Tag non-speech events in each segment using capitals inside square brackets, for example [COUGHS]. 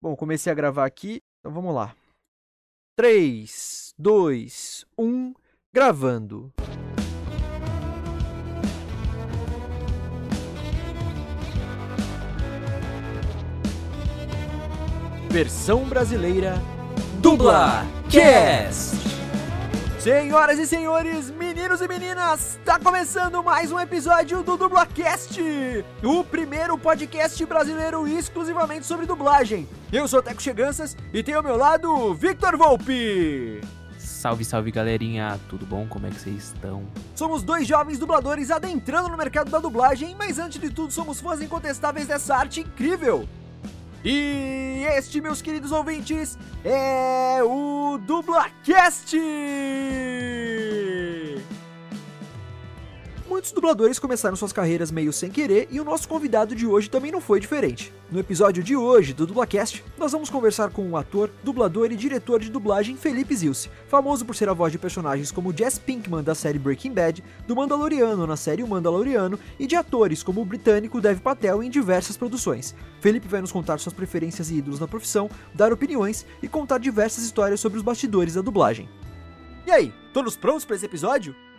Bom, comecei a gravar aqui, então vamos lá. 3, 2, 1, gravando. Versão brasileira Dubla Cast. Senhoras e senhores, meninos e meninas, está começando mais um episódio do DublaCast, o primeiro podcast brasileiro exclusivamente sobre dublagem. Eu sou Teco Cheganças e tenho ao meu lado Victor Volpe. Salve, salve galerinha, tudo bom? Como é que vocês estão? Somos dois jovens dubladores adentrando no mercado da dublagem, mas antes de tudo somos fãs incontestáveis dessa arte incrível. E este, meus queridos ouvintes, é o DublaCast! Muitos dubladores começaram suas carreiras meio sem querer e o nosso convidado de hoje também não foi diferente. No episódio de hoje do Dublacast, nós vamos conversar com o ator, dublador e diretor de dublagem Felipe Zilce, famoso por ser a voz de personagens como Jess Pinkman da série Breaking Bad, do Mandaloriano na série O Mandaloriano e de atores como o britânico Dev Patel em diversas produções. Felipe vai nos contar suas preferências e ídolos na profissão, dar opiniões e contar diversas histórias sobre os bastidores da dublagem. E aí, todos prontos para esse episódio?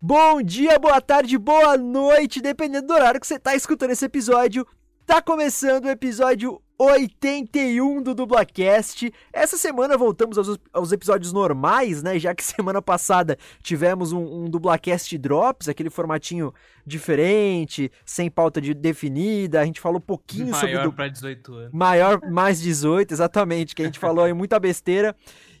Bom dia, boa tarde, boa noite, dependendo do horário que você tá escutando esse episódio. Tá começando o episódio 81 do Dublacast. Essa semana voltamos aos, aos, episódios normais, né? Já que [LAUGHS] semana passada tivemos um, um Dublacast Drops, aquele formatinho diferente, sem pauta de definida. A gente falou um pouquinho Maior sobre. Maior pra 18 anos. Maior, mais 18, exatamente, que a gente falou aí muita besteira.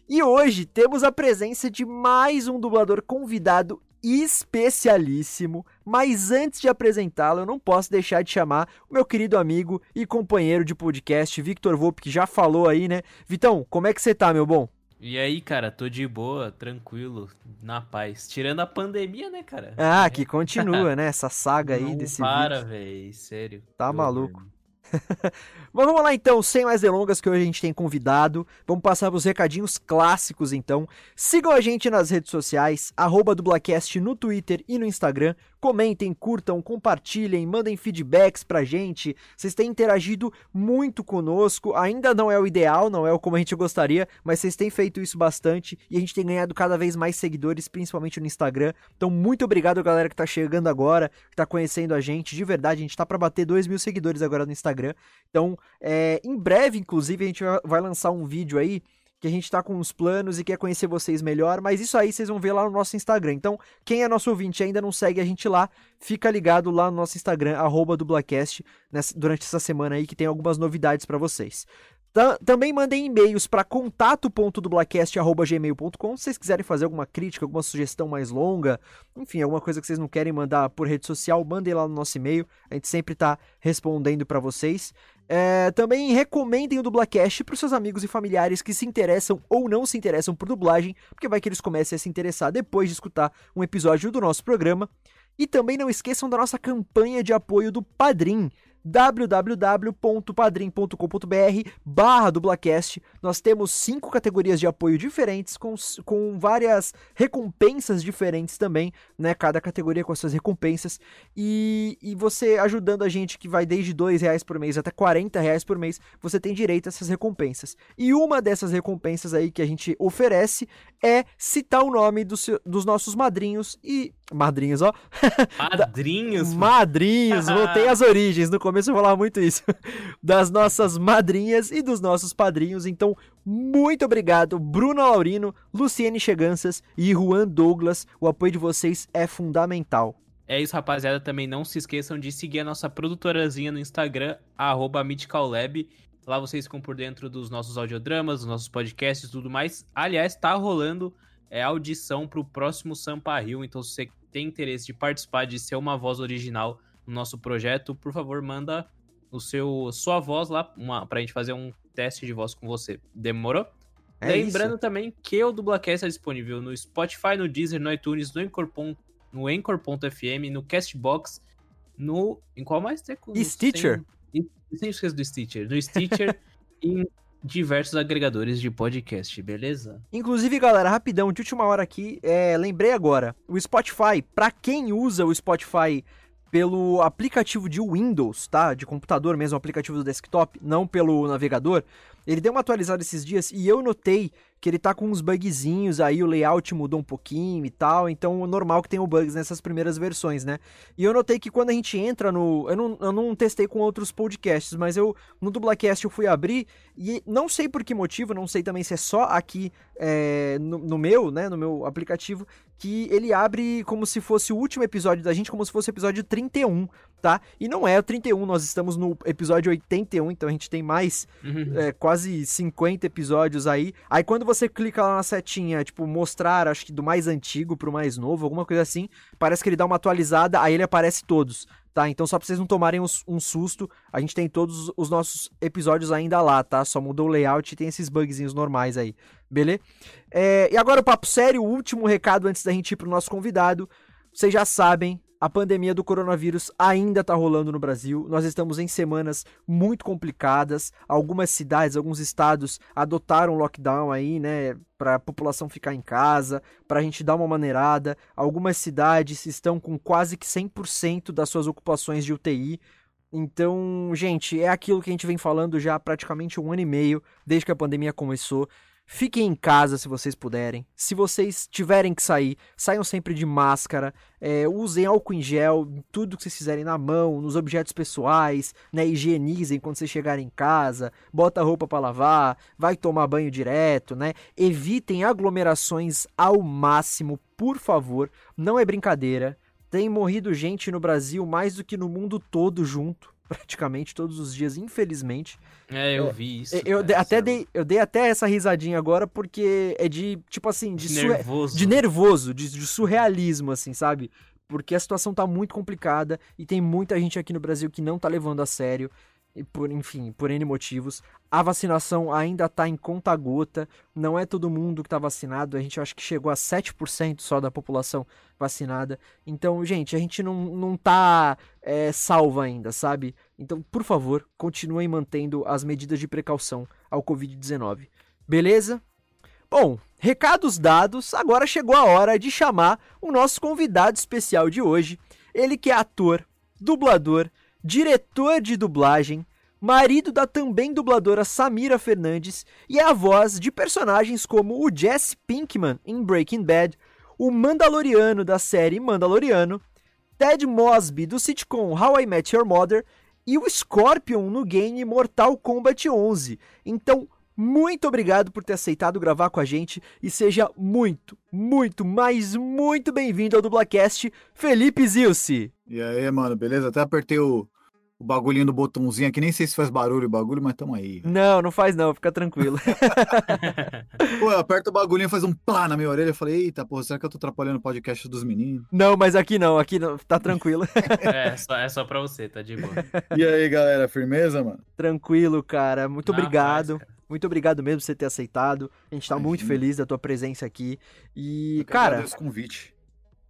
E hoje temos a presença de mais um dublador convidado especialíssimo, mas antes de apresentá-lo, eu não posso deixar de chamar o meu querido amigo e companheiro de podcast, Victor Volpe, que já falou aí, né? Vitão, como é que você tá, meu bom? E aí, cara, tô de boa, tranquilo, na paz. Tirando a pandemia, né, cara? Ah, que continua, né? Essa saga aí não desse para, velho, sério. Tá maluco. [LAUGHS] Mas vamos lá então, sem mais delongas, que hoje a gente tem convidado. Vamos passar os recadinhos clássicos então. Sigam a gente nas redes sociais, arroba dublacast no Twitter e no Instagram. Comentem, curtam, compartilhem, mandem feedbacks pra gente. Vocês têm interagido muito conosco. Ainda não é o ideal, não é o como a gente gostaria, mas vocês têm feito isso bastante e a gente tem ganhado cada vez mais seguidores, principalmente no Instagram. Então, muito obrigado, galera que tá chegando agora, que tá conhecendo a gente. De verdade, a gente tá pra bater 2 mil seguidores agora no Instagram. Então, é, em breve, inclusive, a gente vai lançar um vídeo aí que a gente tá com uns planos e quer conhecer vocês melhor, mas isso aí vocês vão ver lá no nosso Instagram. Então, quem é nosso ouvinte e ainda não segue a gente lá, fica ligado lá no nosso Instagram, arroba dublacast, durante essa semana aí que tem algumas novidades para vocês. Também mandem e-mails para contato.dublacast.gmail.com se vocês quiserem fazer alguma crítica, alguma sugestão mais longa, enfim, alguma coisa que vocês não querem mandar por rede social, mandem lá no nosso e-mail, a gente sempre está respondendo para vocês. É, também recomendem o Dublacast para seus amigos e familiares que se interessam ou não se interessam por dublagem, porque vai que eles comecem a se interessar depois de escutar um episódio do nosso programa. E também não esqueçam da nossa campanha de apoio do Padrim www.padrim.com.br barra dublacast. Nós temos cinco categorias de apoio diferentes, com, com várias recompensas diferentes também, né? Cada categoria com as suas recompensas. E, e você ajudando a gente, que vai desde dois reais por mês até 40 reais por mês, você tem direito a essas recompensas. E uma dessas recompensas aí que a gente oferece é citar o nome do seu, dos nossos madrinhos e Madrinhos, ó. [LAUGHS] Madrinhos? madrinhos, voltei às origens. No começo eu falava muito isso. [LAUGHS] Das nossas madrinhas e dos nossos padrinhos. Então, muito obrigado, Bruno Laurino, Luciene Cheganças e Juan Douglas. O apoio de vocês é fundamental. É isso, rapaziada. Também não se esqueçam de seguir a nossa produtorazinha no Instagram, arroba. Lá vocês ficam por dentro dos nossos audiodramas, dos nossos podcasts e tudo mais. Aliás, tá rolando é audição para o próximo Sampa Rio. Então, se você tem interesse de participar, de ser uma voz original no nosso projeto, por favor, manda o seu sua voz lá para a gente fazer um teste de voz com você. Demorou? É Lembrando isso. também que o Dublacast é disponível no Spotify, no Deezer, no iTunes, no Anchor.fm, no, Anchor.fm, no Castbox, no... Em qual mais? No- Stitcher. Sem, sem esquecer do Stitcher. No Stitcher [LAUGHS] e em diversos agregadores de podcast, beleza? Inclusive, galera, rapidão, de última hora aqui, é, lembrei agora, o Spotify, pra quem usa o Spotify pelo aplicativo de Windows, tá? De computador mesmo, aplicativo do desktop, não pelo navegador, ele deu uma atualizada esses dias e eu notei que ele tá com uns bugzinhos aí, o layout mudou um pouquinho e tal, então é normal que tenha bugs nessas primeiras versões, né? E eu notei que quando a gente entra no. Eu não, eu não testei com outros podcasts, mas eu no Dublacast eu fui abrir e não sei por que motivo, não sei também se é só aqui é, no, no meu, né? No meu aplicativo, que ele abre como se fosse o último episódio da gente, como se fosse o episódio 31, tá? E não é o 31, nós estamos no episódio 81, então a gente tem mais é, quase 50 episódios aí. Aí quando você clica lá na setinha, tipo, mostrar, acho que do mais antigo pro mais novo, alguma coisa assim, parece que ele dá uma atualizada, aí ele aparece todos, tá? Então só pra vocês não tomarem um, um susto, a gente tem todos os nossos episódios ainda lá, tá? Só mudou o layout e tem esses bugzinhos normais aí, beleza? É, e agora o papo sério, o último recado antes da gente ir pro nosso convidado. Vocês já sabem, a pandemia do coronavírus ainda tá rolando no Brasil. Nós estamos em semanas muito complicadas. Algumas cidades, alguns estados adotaram lockdown aí, né, para a população ficar em casa, para a gente dar uma maneirada. Algumas cidades estão com quase que 100% das suas ocupações de UTI. Então, gente, é aquilo que a gente vem falando já há praticamente um ano e meio, desde que a pandemia começou. Fiquem em casa se vocês puderem. Se vocês tiverem que sair, saiam sempre de máscara. é, usem álcool em gel, tudo que vocês fizerem na mão, nos objetos pessoais, né? Higienizem quando vocês chegarem em casa. Bota a roupa para lavar, vai tomar banho direto, né? Evitem aglomerações ao máximo, por favor. Não é brincadeira. Tem morrido gente no Brasil mais do que no mundo todo junto, praticamente todos os dias, infelizmente. É, eu vi isso. Eu, cara, dei- até é dei, eu dei até essa risadinha agora porque é de, tipo assim, de, nervoso. de nervoso, de, de surrealismo, assim, sabe? Porque a situação tá muito complicada e tem muita gente aqui no Brasil que não tá levando a sério. E por, enfim, por N motivos. A vacinação ainda tá em conta gota. Não é todo mundo que tá vacinado. A gente acho que chegou a 7% só da população vacinada. Então, gente, a gente não, não tá é, salvo ainda, sabe? Então, por favor, continuem mantendo as medidas de precaução ao Covid-19. Beleza? Bom, recados dados, agora chegou a hora de chamar o nosso convidado especial de hoje. Ele que é ator, dublador, diretor de dublagem, marido da também dubladora Samira Fernandes e é a voz de personagens como o Jesse Pinkman em Breaking Bad, o Mandaloriano da série Mandaloriano, Ted Mosby do sitcom How I Met Your Mother e o Scorpion no game Mortal Kombat 11. Então, muito obrigado por ter aceitado gravar com a gente e seja muito, muito, mas muito bem-vindo ao Dublacast, Felipe Zilce. E aí, mano, beleza? Até apertei o, o bagulhinho do botãozinho aqui, nem sei se faz barulho o bagulho, mas tamo aí. Não, não faz não, fica tranquilo. [LAUGHS] Pô, eu aperto o bagulhinho faz um plá na minha orelha. Eu falei, eita, porra, será que eu tô atrapalhando o podcast dos meninos? não, mas aqui não, aqui não, tá tranquilo. [LAUGHS] É, [LAUGHS] só, é só pra você, tá de boa. E aí, galera, firmeza, mano? tranquilo, cara. Muito Na obrigado. paz, cara. Muito obrigado mesmo por você ter aceitado. A gente tá muito Imagina. feliz da tua presença aqui. E, Eu cara, agradeço o convite.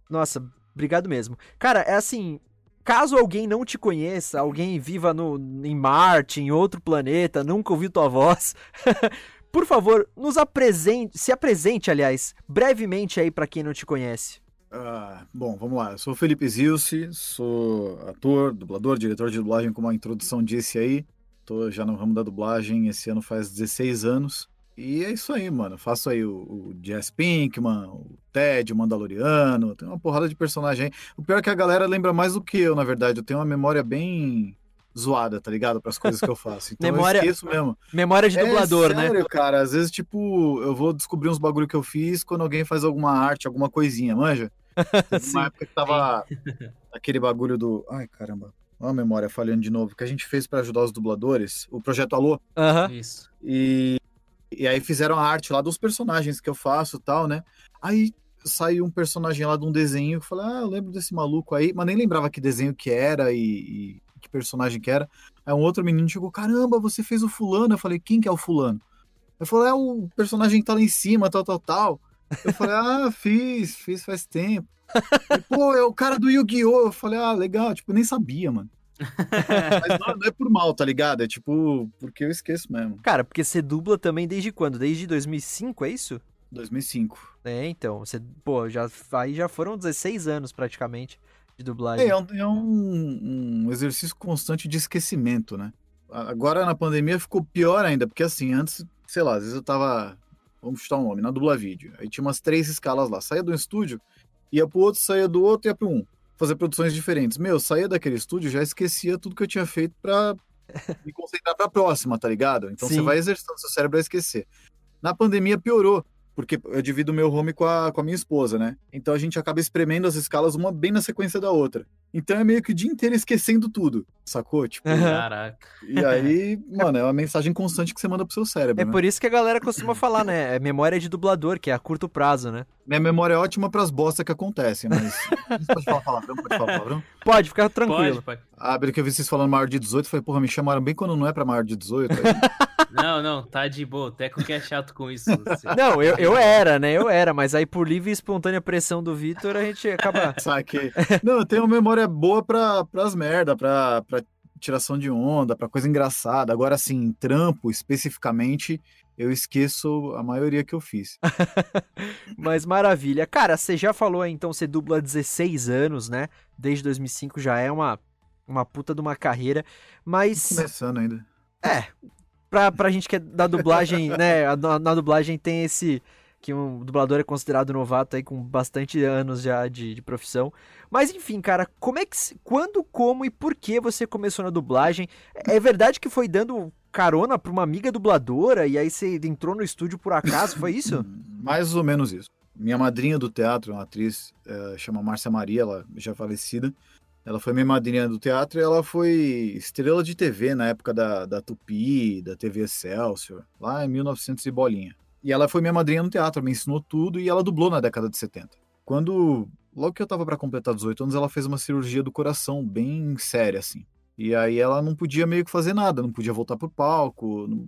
Nossa, obrigado mesmo. Cara, é assim, caso alguém não te conheça, alguém viva no, em Marte, em outro planeta, nunca ouviu tua voz, [LAUGHS] por favor, nos apresente, se apresente, aliás, brevemente aí pra quem não te conhece. Ah, bom, vamos lá. Eu sou Felipe Zilce, sou ator, dublador, diretor de dublagem, como a introdução disse aí. Tô já no ramo da dublagem, esse ano faz 16 anos. E é isso aí, mano. Faço aí o, o Jess Pinkman, o Ted, o Mandaloriano. Tem uma porrada de personagem aí. O pior é que a galera lembra mais do que eu, na verdade. Eu tenho uma memória bem zoada, tá ligado? Para as coisas que eu faço. Então Memória- eu esqueço mesmo. Memória de É dublador, né? sério, cara. Às vezes, tipo, eu vou descobrir uns bagulho que eu fiz quando alguém faz alguma arte, alguma coisinha, manja? [LAUGHS] Teve uma época que tava aquele bagulho do. Ai, caramba. Olha a memória falhando de novo. Que a gente fez pra ajudar os dubladores, o projeto Alô. Aham. Isso. E, e aí fizeram a arte lá dos personagens que eu faço tal, né? Aí saiu um personagem lá de um desenho eu falei, ah, eu lembro desse maluco aí, mas nem lembrava que desenho que era e, e que personagem que era. Aí um outro menino chegou, caramba, você fez o fulano. Eu falei, quem que é o fulano? Eu falei, é o personagem que tá lá em cima, tal, tal, tal. Eu falei, ah, [LAUGHS] fiz, fiz faz tempo. Ele, Pô, é o cara do Yu-Gi-Oh! Eu falei, ah, legal, tipo, nem sabia, mano. [LAUGHS] Mas não, não é por mal, tá ligado? É tipo, porque eu esqueço mesmo. Cara, porque você dubla também desde quando? Desde 2005, é isso? 2005. É, então, você, pô, já, aí já foram 16 anos praticamente de dublagem. É, é, um, é um- um exercício constante de esquecimento, né? Agora na pandemia ficou pior ainda, porque assim, antes, sei lá, às vezes eu tava, vamos chutar um nome, na dubla vídeo. Aí tinha umas três escalas lá. Saía do estúdio, ia pro outro, saía do outro, ia pro um. Fazer produções diferentes. Meu, saía daquele estúdio, já esquecia tudo que eu tinha feito pra [LAUGHS] me concentrar pra próxima, tá ligado? Então Sim. você vai exercitando seu cérebro a esquecer. Na pandemia piorou, porque eu divido o meu home com a, com a minha esposa, né? Então a gente acaba espremendo as escalas uma bem na sequência da outra. Então é meio que o dia inteiro esquecendo tudo, sacou? Tipo. Caraca. e aí, [LAUGHS] mano, é uma mensagem constante que você manda pro seu cérebro. É né? por isso que a galera costuma falar, né? É memória de dublador, que é a curto prazo, né? Minha memória é ótima pras bostas que acontecem, mas. [LAUGHS] pode falar palavrão? Pode falar palavrão? Pode, ficar tranquilo. Pode, pode. Ah, pelo que eu vi vocês falando maior de 18, eu falei, porra, me chamaram bem quando não é pra maior de 18. Aí, [LAUGHS] Não, não, tá de boa. O Teco que é chato com isso. você. [LAUGHS] Não, eu, eu era, né? Eu era, mas aí por livre e espontânea pressão do Vitor, a gente acaba. [LAUGHS] saquei. Não, eu tenho uma memória boa pra, pras merda, pra, pra tiração de onda, pra coisa engraçada. Agora, assim, trampo especificamente, eu esqueço a maioria que eu fiz. [LAUGHS] Mas maravilha. Cara, você já falou aí, então, você dubla há 16 anos, né? Desde 2005 já é uma, uma puta de uma carreira. Mas, Começando ainda. Pra, pra gente que é da dublagem, né? Na, na dublagem tem esse. Que um dublador é considerado novato aí com bastante anos já de, de profissão. Mas enfim, cara, como é que. Quando, como e por que você começou na dublagem? É verdade que foi dando carona pra uma amiga dubladora e aí você entrou no estúdio por acaso? Foi isso? [LAUGHS] Mais ou menos isso. Minha madrinha do teatro, uma atriz, eh, chama Márcia Maria, ela já falecida. Ela foi minha madrinha do teatro e ela foi estrela de TV na época da, da Tupi, da TV Excelsior, lá em 1900 e bolinha. E ela foi minha madrinha no teatro, me ensinou tudo e ela dublou na década de 70. Quando, logo que eu tava para completar 18 anos, ela fez uma cirurgia do coração bem séria, assim. E aí ela não podia meio que fazer nada, não podia voltar pro palco, não-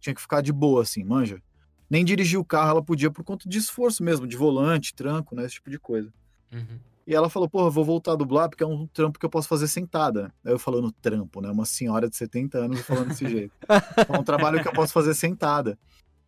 tinha que ficar de boa, assim, manja nem dirigir o carro ela podia por conta de esforço mesmo, de volante, tranco, né, esse tipo de coisa. Uhum. E ela falou, porra, vou voltar a dublar porque é um trampo que eu posso fazer sentada. Aí eu falando trampo, né, uma senhora de 70 anos falando desse jeito. [LAUGHS] É um trabalho que eu posso fazer sentada.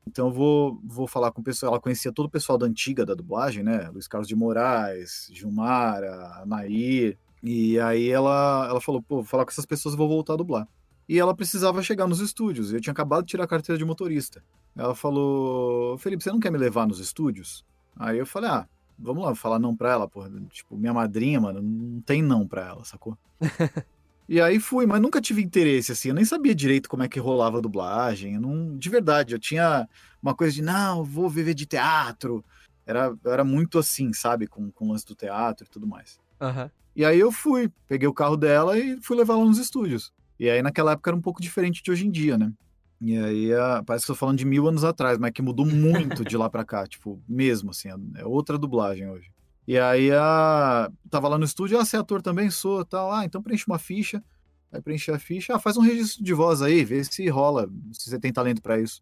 Então eu vou, vou falar com o pessoal, ela conhecia todo o pessoal da antiga da dublagem, né, Luiz Carlos de Moraes, Gilmara, Nair, e aí ela, ela falou, pô, vou falar com essas pessoas e vou voltar a dublar. E ela precisava chegar nos estúdios, eu tinha acabado de tirar a carteira de motorista. Ela falou: Felipe, você não quer me levar nos estúdios? Aí eu falei: ah, vamos lá, falar não pra ela, porra. Tipo, minha madrinha, mano, não tem não pra ela, sacou? [LAUGHS] e aí fui, mas nunca tive interesse, assim. Eu nem sabia direito como é que rolava a dublagem. Não, de verdade, eu tinha uma coisa de, não, vou viver de teatro. Era, era muito assim, sabe, com, com o lance do teatro e tudo mais. Aham. E aí eu fui, peguei o carro dela e fui levar ela nos estúdios. E aí naquela época era um pouco diferente de hoje em dia, né? E aí a- parece que eu tô falando de mil anos atrás, mas que mudou muito de lá pra cá, tipo, mesmo assim, é outra dublagem hoje. E aí a... tava lá no estúdio, ah, você é ator também? Sou, tal, ah, então preenche uma ficha. Aí preenchi a ficha, ah, faz um registro de voz aí, vê se rola, se você tem talento pra isso.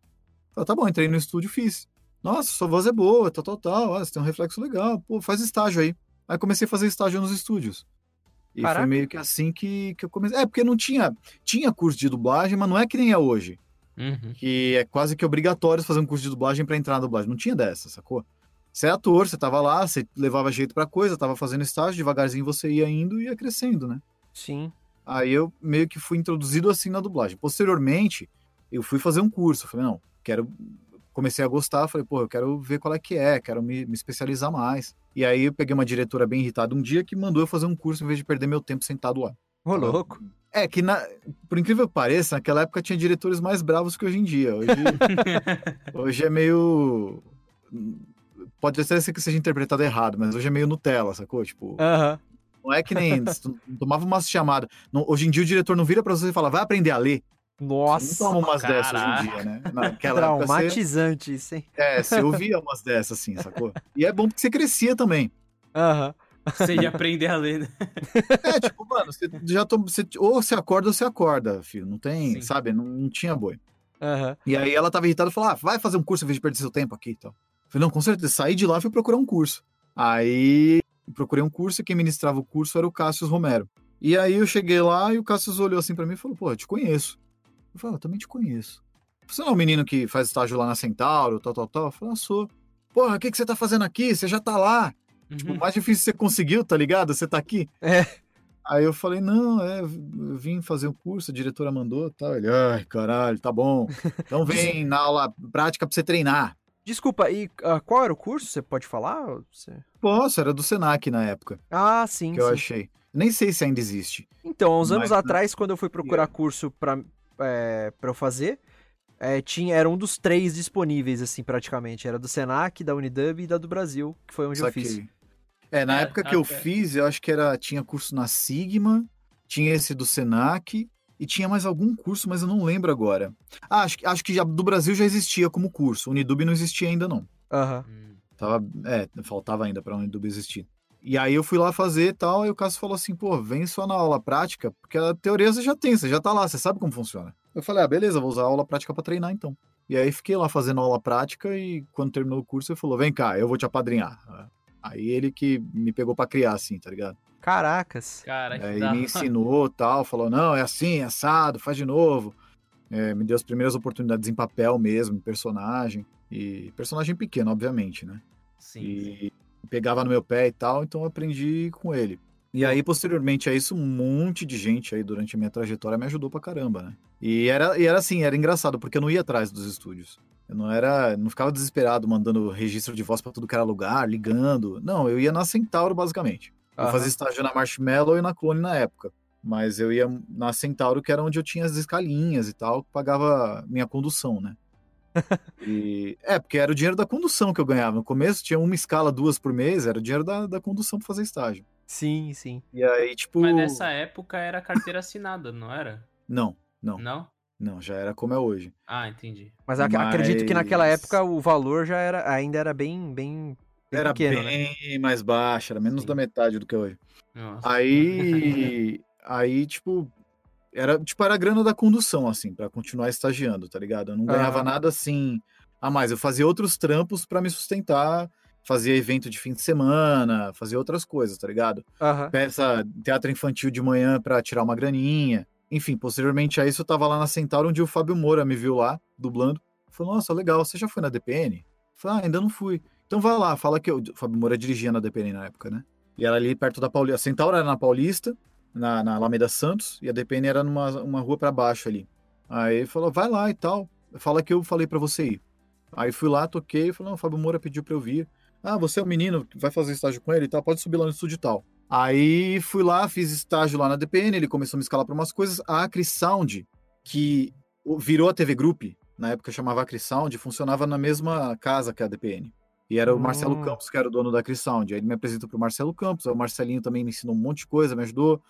Falei, tá bom, entrei no estúdio, fiz. Nossa, sua voz é boa, tal, tal, tal, ah, você tem um reflexo legal, pô, faz estágio aí. Aí comecei a fazer estágio nos estúdios. E Caraca. foi meio que assim que, que eu comecei. É, porque não tinha. Tinha curso de dublagem, mas não é que nem é hoje. Uhum. Que é quase que obrigatório fazer um curso de dublagem pra entrar na dublagem. Não tinha dessa, sacou? Você é ator, você tava lá, você levava jeito pra coisa, tava fazendo estágio, devagarzinho você ia indo e ia crescendo, né? Sim. Aí eu meio que fui introduzido assim na dublagem. Posteriormente, eu fui fazer um curso. Falei, não, quero. Comecei a gostar, falei, pô, eu quero ver qual é que é, quero me, me especializar mais. E aí eu peguei uma diretora bem irritada um dia que mandou eu fazer um curso em vez de perder meu tempo sentado lá. Ô, louco. É que, na, por incrível que pareça, naquela época tinha diretores mais bravos que hoje em dia. Hoje, [LAUGHS] hoje é meio. Pode até ser que seja interpretado errado, mas hoje é meio Nutella, sacou? Tipo, Aham. não é que nem tomava uma chamada. Não- hoje em dia o diretor não vira pra você e fala, vai aprender a ler. Você Nossa. não toma umas dessas hoje em dia, né? Naquela época você, Traumatizante isso, hein? é, você ouvia umas dessas assim, sacou? E é bom porque você crescia também. Aham. Você ia aprender a ler, né? É, tipo, mano, você já tom... você... ou você acorda ou você acorda, filho. Não tem, Sim. sabe? Não, não tinha boi. Aham. E aí ela tava irritada e falou: ah, vai fazer um curso em vez de perder seu tempo aqui e tal. Eu falei, não, com certeza. Saí de lá e fui procurar um curso. Aí procurei um curso e quem ministrava o curso era o Cássio Romero. E aí eu cheguei lá e o Cássio olhou assim pra mim e falou: pô, eu te conheço. Eu falei, ah, eu também te conheço. Você não é o menino que faz estágio lá na Centauro, tal, tal, tal? Eu falei, ah, sou. Porra, o que, que você tá fazendo aqui? Você já tá lá. Tipo, Uhum. o mais difícil você conseguiu, tá ligado? Você tá aqui. É. Aí eu falei, não, é, eu vim fazer o curso, a diretora mandou tal. Ele, ai, caralho, tá bom. Então [LAUGHS] vem na aula prática pra você treinar. Desculpa, e ah, qual era o curso? Você pode falar? Você- Posso, era do Senac na época, Ah, sim, que eu sim. achei. Nem sei se ainda existe. Então, há uns anos Mas- atrás, quando eu fui procurar curso pra, é, pra eu fazer, é, tinha, era um dos três disponíveis, assim, praticamente. Era do Senac, da Unidub e da do Brasil, que foi onde eu fiz. É, na É, época que eu até- fiz, eu acho que era tinha curso na Sigma, tinha esse do Senac e tinha mais algum curso, mas eu não lembro agora. Ah, acho, que- acho que já, do Brasil já existia como curso. Unidub não existia ainda não. Aham. Hum. Tava, é, faltava ainda pra Unidub existir. E aí eu fui lá fazer e tal, e o Cássio falou assim, pô, vem só na aula prática, porque a teoria você já tem, você já tá lá, você sabe como funciona. Eu falei, ah, beleza, vou usar a aula prática pra treinar então. E aí fiquei lá fazendo aula prática e quando terminou o curso ele falou, vem cá, eu vou te apadrinhar. Aí ele que me pegou pra criar, assim, tá ligado? Caracas. Cara, que Aí da me ensinou tal, falou, não, é assim, é assado, faz de novo. É, me deu as primeiras oportunidades em papel mesmo, em personagem. E personagem pequeno, obviamente, né? Sim. e pegava no meu pé e tal, então eu aprendi com ele. E aí, posteriormente a isso, um monte de gente aí durante a minha trajetória me ajudou pra caramba, né? E era, e era assim, era engraçado, porque eu não ia atrás dos estúdios. Eu não era, não ficava desesperado mandando registro de voz pra tudo que era lugar, ligando. Não, eu ia na Centauro, basicamente. Eu fazia estágio na Marshmallow e na Clone na época. Mas eu ia na Centauro, que era onde eu tinha as escalinhas e tal, que pagava minha condução, né? [LAUGHS] E, é, porque era o dinheiro da condução que eu ganhava. No começo tinha uma escala, duas por mês, era o dinheiro da, da condução pra fazer estágio. Sim, sim. E aí, tipo. Mas nessa época era carteira assinada, não era? Não, não, Não? Não, já era como é hoje. Ah, entendi. Mas, ac- acredito que naquela Mas- época o valor já era, ainda era bem, bem, bem era pequeno, né? bem mais baixo, era menos Sim. da metade do que é hoje. Nossa. Aí, [LAUGHS] aí, tipo, era, tipo, era a grana da condução, assim, pra continuar estagiando, tá ligado? Eu não ganhava Aham. nada assim a mais. Eu fazia outros trampos pra me sustentar, fazia evento de fim de semana, fazia outras coisas, tá ligado? Aham. Peça teatro infantil de manhã pra tirar uma graninha. Enfim, posteriormente a isso, eu tava lá na Centauro, onde o Fábio Moura me viu lá, dublando. Falou, nossa, legal, você já foi na DPN? Falei, ah, ainda não fui. Então vai lá, fala que eu... O Fábio Moura dirigia na DPN na época, né? E era ali perto da Paulista. A Centauro era na Paulista, na, na Alameda Santos, e a DPN era numa uma rua pra baixo ali. Aí ele falou, vai lá e tal. Fala que eu falei pra você ir. Aí fui lá, toquei, falou, não, o Fábio Moura pediu pra eu vir. Ah, você é o menino que vai fazer estágio com ele e tal, pode subir lá no estúdio e tal. Aí fui lá, fiz estágio lá na DPN, ele começou a me escalar pra umas coisas. A Acre Sound, que o- virou a TV Group, na época chamava Acre Sound, funcionava na mesma casa que a DPN. E era o Hum. Marcelo Campos, que era o dono da Acre Sound. Aí ele me apresentou pro Marcelo Campos, o Marcelinho também me ensinou um monte de coisa, me ajudou.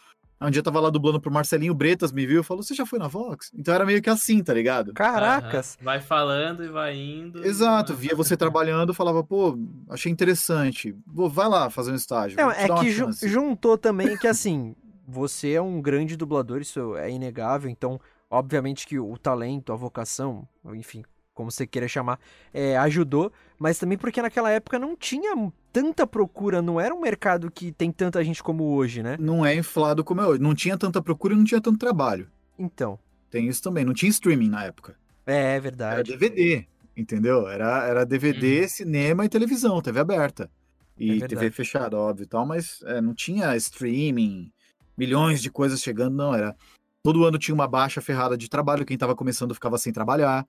Um dia eu tava lá dublando pro Marcelinho, o Bretas me viu e falou, você já foi na Vox? Então era meio que assim, tá ligado? Caracas. Aham. Vai falando e vai indo. Exato, via você trabalhando, falava, pô, achei interessante, Vou, vai lá fazer um estágio. É, te é que ju- chance." juntou também que, assim, [LAUGHS] você é um grande dublador, isso é inegável, então, obviamente que o talento, a vocação, enfim, como você queira chamar, é, ajudou, mas também porque naquela época não tinha tanta procura, não era um mercado que tem tanta gente como hoje, né? Não é inflado como é hoje. Não tinha tanta procura e não tinha tanto trabalho. Então, Tem isso também. Não tinha streaming na época. é, é Era verdade. DVD, entendeu? Era, era DVD, cinema e televisão, TV aberta. E É. TV fechada, óbvio e tal, mas é, não tinha streaming, milhões de coisas chegando, não. Era. Todo ano tinha uma baixa ferrada de trabalho. Quem tava começando ficava sem trabalhar.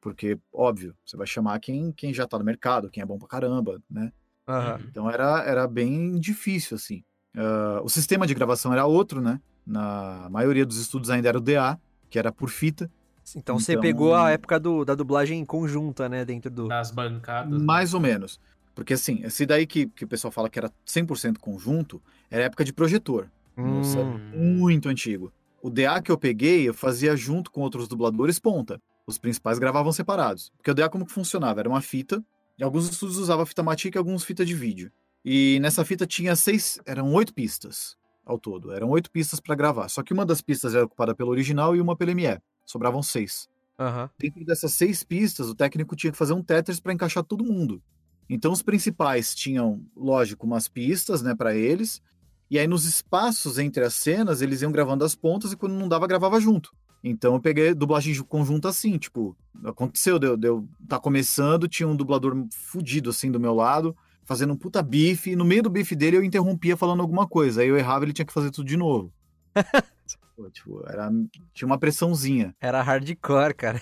Porque, óbvio, você vai chamar quem, quem já tá no mercado, quem é bom pra caramba, né? Uhum. Então era, era bem difícil, assim. Ah, o sistema de gravação era outro, né? Na maioria dos estudos ainda era o DA, que era por fita. Então você Então- pegou a época do, da dublagem conjunta, né, dentro do... Das bancadas. Mais ou menos. Porque assim, esse daí que, que o pessoal fala que era 100% conjunto, era época de projetor. Nossa, Hum, muito antigo. O DA que eu peguei, eu fazia junto com outros dubladores ponta. Os principais gravavam separados. Porque o DA como que funcionava? Era uma fita, e alguns estúdios usavam fita matica e alguns fita de vídeo. E nessa fita tinha seis, eram oito pistas ao todo. Eram oito pistas para gravar. Só que uma das pistas era ocupada pelo original e uma pelo ME. Sobravam seis. Aham. Dentro dessas seis pistas, o técnico tinha que fazer um Tetris para encaixar todo mundo. Então os principais tinham, lógico, umas pistas, né, para eles. E aí nos espaços entre as cenas, eles iam gravando as pontas e quando não dava, gravava junto. Então eu peguei dublagem de conjunto assim, tipo, aconteceu, deu, deu tá começando, tinha um dublador fudido assim do meu lado, fazendo um puta bife, e no meio do bife dele eu interrompia falando alguma coisa, aí eu errava, ele tinha que fazer tudo de novo. [LAUGHS] Tipo, era, tinha uma pressãozinha. Era hardcore, cara.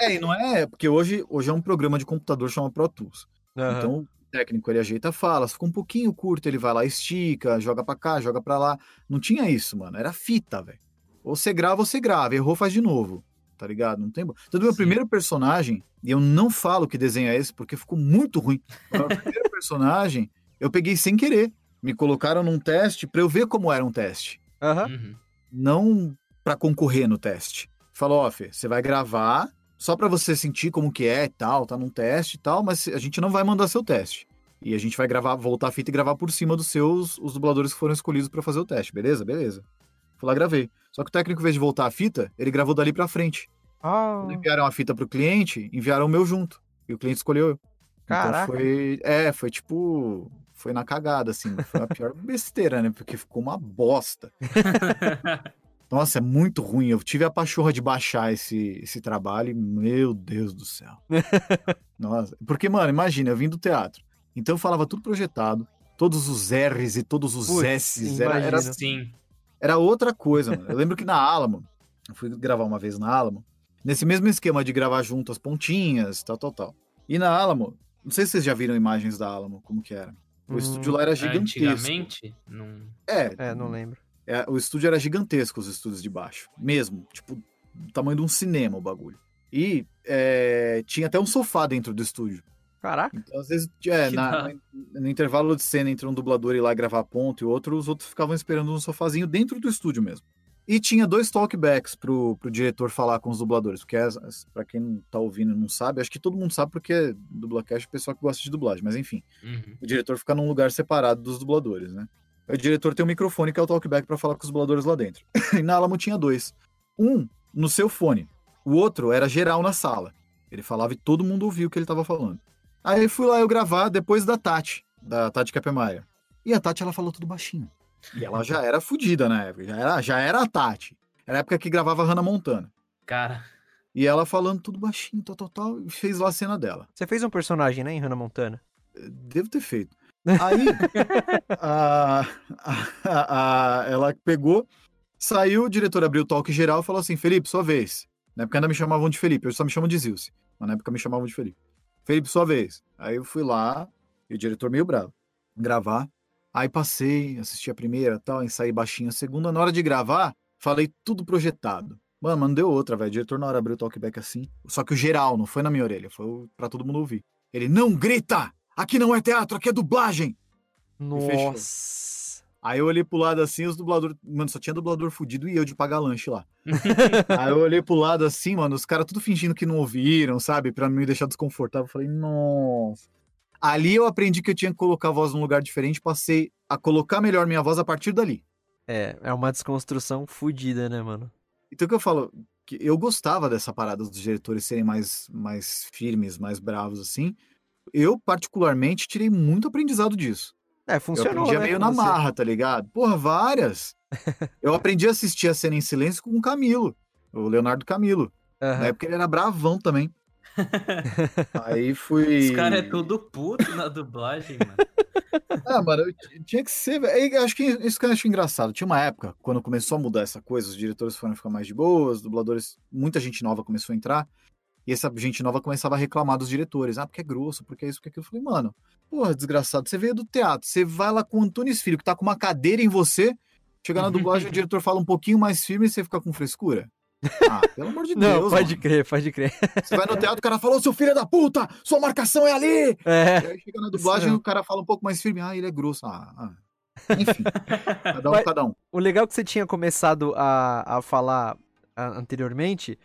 É, e não é, porque hoje, hoje é um programa de computador chamado Pro Tools. Aham. Então, o técnico ele ajeita a fala, se ficou um pouquinho curto, ele vai lá, estica, joga pra cá, joga pra lá. Não tinha isso, mano. Era fita, velho. Ou você grava, ou você grava. Errou, faz de novo. Tá ligado? Não tem. Tanto meu Sim. primeiro personagem, e eu não falo que desenho é esse, porque ficou muito ruim. [LAUGHS] O meu primeiro personagem, eu peguei sem querer. Me colocaram num teste pra eu ver como era um teste. Aham. Uhum. Não pra concorrer no teste. Falou, ó, Fê, você vai gravar só pra você sentir como que é e tal, tá num teste e tal, mas a gente não vai mandar seu teste. E a gente vai gravar, voltar a fita e gravar por cima dos seus, os dubladores que foram escolhidos pra fazer o teste, beleza? Beleza. Fui lá, gravei. Só que o técnico, em vez de voltar a fita, ele gravou dali pra frente. Ah, Quando enviaram a fita pro cliente, enviaram o meu junto. E o cliente escolheu eu. Caraca. Então foi. É, foi tipo. Foi na cagada, assim. Foi a pior [LAUGHS] besteira, né? Porque ficou uma bosta. [LAUGHS] Nossa, é muito ruim. Eu tive a pachorra de baixar esse, esse trabalho e, meu Deus do céu. [LAUGHS] Nossa. Porque, mano, imagina, eu vim do teatro. Então eu falava tudo projetado. Todos os R's e todos os Putz, S's. Era, era, imagina. Era outra coisa, mano. Eu lembro que na Alamo, eu fui gravar uma vez na Alamo, nesse mesmo esquema de gravar junto as pontinhas, tal, tal, tal. E na Alamo, não sei se vocês já viram imagens da Alamo, como que era. O Hum, estúdio lá era gigantesco. Antigamente, não. É, É, não lembro. é, o estúdio era gigantesco, os estúdios de baixo. Mesmo. Tipo, do tamanho de um cinema o bagulho. E é, tinha até um sofá dentro do estúdio. Caraca. Então, às vezes, é, na- no intervalo de cena entre um dublador ir lá gravar ponto e outro, os outros ficavam esperando um sofazinho dentro do estúdio mesmo. E tinha dois talkbacks pro, pro diretor falar com os dubladores, porque pra quem não tá ouvindo e não sabe, acho que todo mundo sabe porque dublacast é o pessoal que gosta de dublagem, mas enfim, Uhum. o diretor fica num lugar separado dos dubladores, né? O diretor tem um microfone que é o talkback pra falar com os dubladores lá dentro. [LAUGHS] e na Alamo tinha dois. Um no seu fone, o outro era geral na sala. Ele falava e todo mundo ouvia o que ele tava falando. Aí fui lá eu gravar depois da Tati, da Tati Capemaia. E a Tati, ela falou tudo baixinho. E ela já era fodida na época, já era, já era a Tati. Era a época que gravava Hannah Montana. Cara, E ela falando tudo baixinho, tal, tal, tal, e fez lá a cena dela. Você fez um personagem, né, em Hannah Montana? Devo ter feito. Aí, [LAUGHS] a, a- a- ela pegou, saiu, o diretor abriu o talk geral e falou assim: Felipe, sua vez. Na época ainda me chamavam de Felipe, hoje só me chamam de Zilce. Mas na época me chamavam de Felipe. Felipe, sua vez. Aí eu fui lá, e o diretor meio bravo, gravar. Aí passei, assisti a primeira tal, ensaiei baixinho a segunda. Na hora de gravar, falei tudo projetado. Mano, mas não deu outra, velho. O diretor na hora abriu o talkback assim. Só que o geral, não foi na minha orelha, foi pra todo mundo ouvir. Ele, não grita! Aqui não é teatro, aqui é dublagem! Nossa. Aí eu olhei pro lado assim, os dubladores. Mano, só tinha dublador fudido e eu de pagar lanche lá. [LAUGHS] Aí eu olhei pro lado assim, mano, os caras tudo fingindo que não ouviram, sabe? Pra me deixar desconfortável. Eu falei, nossa. Ali eu aprendi que eu tinha que colocar a voz num lugar diferente, passei a colocar melhor minha voz a partir dali. É, é uma desconstrução fodida, né, mano? Então o que eu falo, que eu gostava dessa parada dos diretores serem mais, mais firmes, mais bravos assim. Eu, particularmente, tirei muito aprendizado disso. É, Eu funcionou, aprendia né, meio na você. marra, tá ligado? Porra, várias. [LAUGHS] eu aprendi a assistir a cena em silêncio com o Camilo, o Leonardo Camilo. Aham. Na época ele era bravão também. [LAUGHS] Aí fui. Os caras é tudo puto na dublagem, mano. [LAUGHS] Ah, mano, eu tinha que ser. Eu Acho que isso que eu acho engraçado. Tinha uma época, quando começou a mudar essa coisa, os diretores foram ficar mais de boas, os dubladores, muita gente nova começou a entrar. E essa gente nova começava a reclamar dos diretores. Ah, porque é grosso, porque é isso, porque é aquilo. Eu falei, mano, porra, desgraçado, você veio do teatro, você vai lá com o Antunes Filho, que tá com uma cadeira em você, chega na dublagem, o diretor fala um pouquino mais firme e você fica com frescura. Ah, pelo amor de [LAUGHS] Não, Deus. pode mano. crer, pode crer. Você vai no teatro, o cara falou, seu filho é da puta, sua marcação é ali. É. E aí chega na dublagem, o cara fala um pouco mais firme. Ah, ele é grosso. Ah, ah. Enfim, cada um, Mas- cada um. O legal que você tinha começado a, a falar ah, anteriormente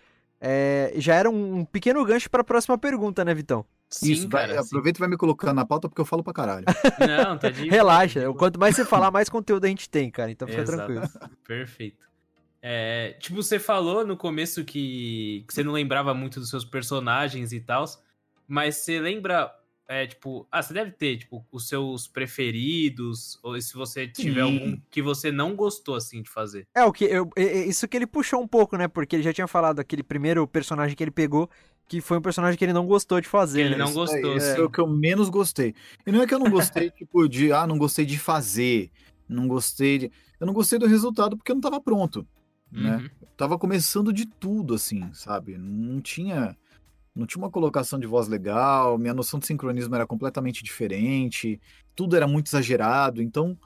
é, já era um, um pequeno gancho para a próxima pergunta, né, Vitão? Sim, Isso, vai- cara. sim. aproveita e vai me colocando na pauta porque eu falo pra caralho. [LAUGHS] Não, tá de [LAUGHS] Relaxa, quanto mais você falar, [LAUGHS] mais conteúdo a gente tem, cara. Então fica Exato. tranquilo. Perfeito. É, tipo, você falou no começo que, que você não lembrava muito dos seus personagens e tal, mas você lembra, é, tipo, ah, você deve ter, tipo, os seus preferidos, ou se você tiver Sim. algum que você não gostou, assim, de fazer. É, o que eu, é- é isso que ele puxou um pouco, né? Porque ele já tinha falado aquele primeiro personagem que ele pegou, que foi um personagem que ele não gostou de fazer, Que ele né? não Isso gostou, Esse sim. é o que eu menos gostei. E não é que eu não gostei, [LAUGHS] tipo, de, ah, não gostei de fazer, não gostei de... Eu não gostei do resultado porque eu não tava pronto, né? Uhum. Eu tava começando de tudo, assim, sabe? Não tinha... Não tinha uma colocação de voz legal, minha noção de sincronismo era completamente diferente, tudo era muito exagerado, então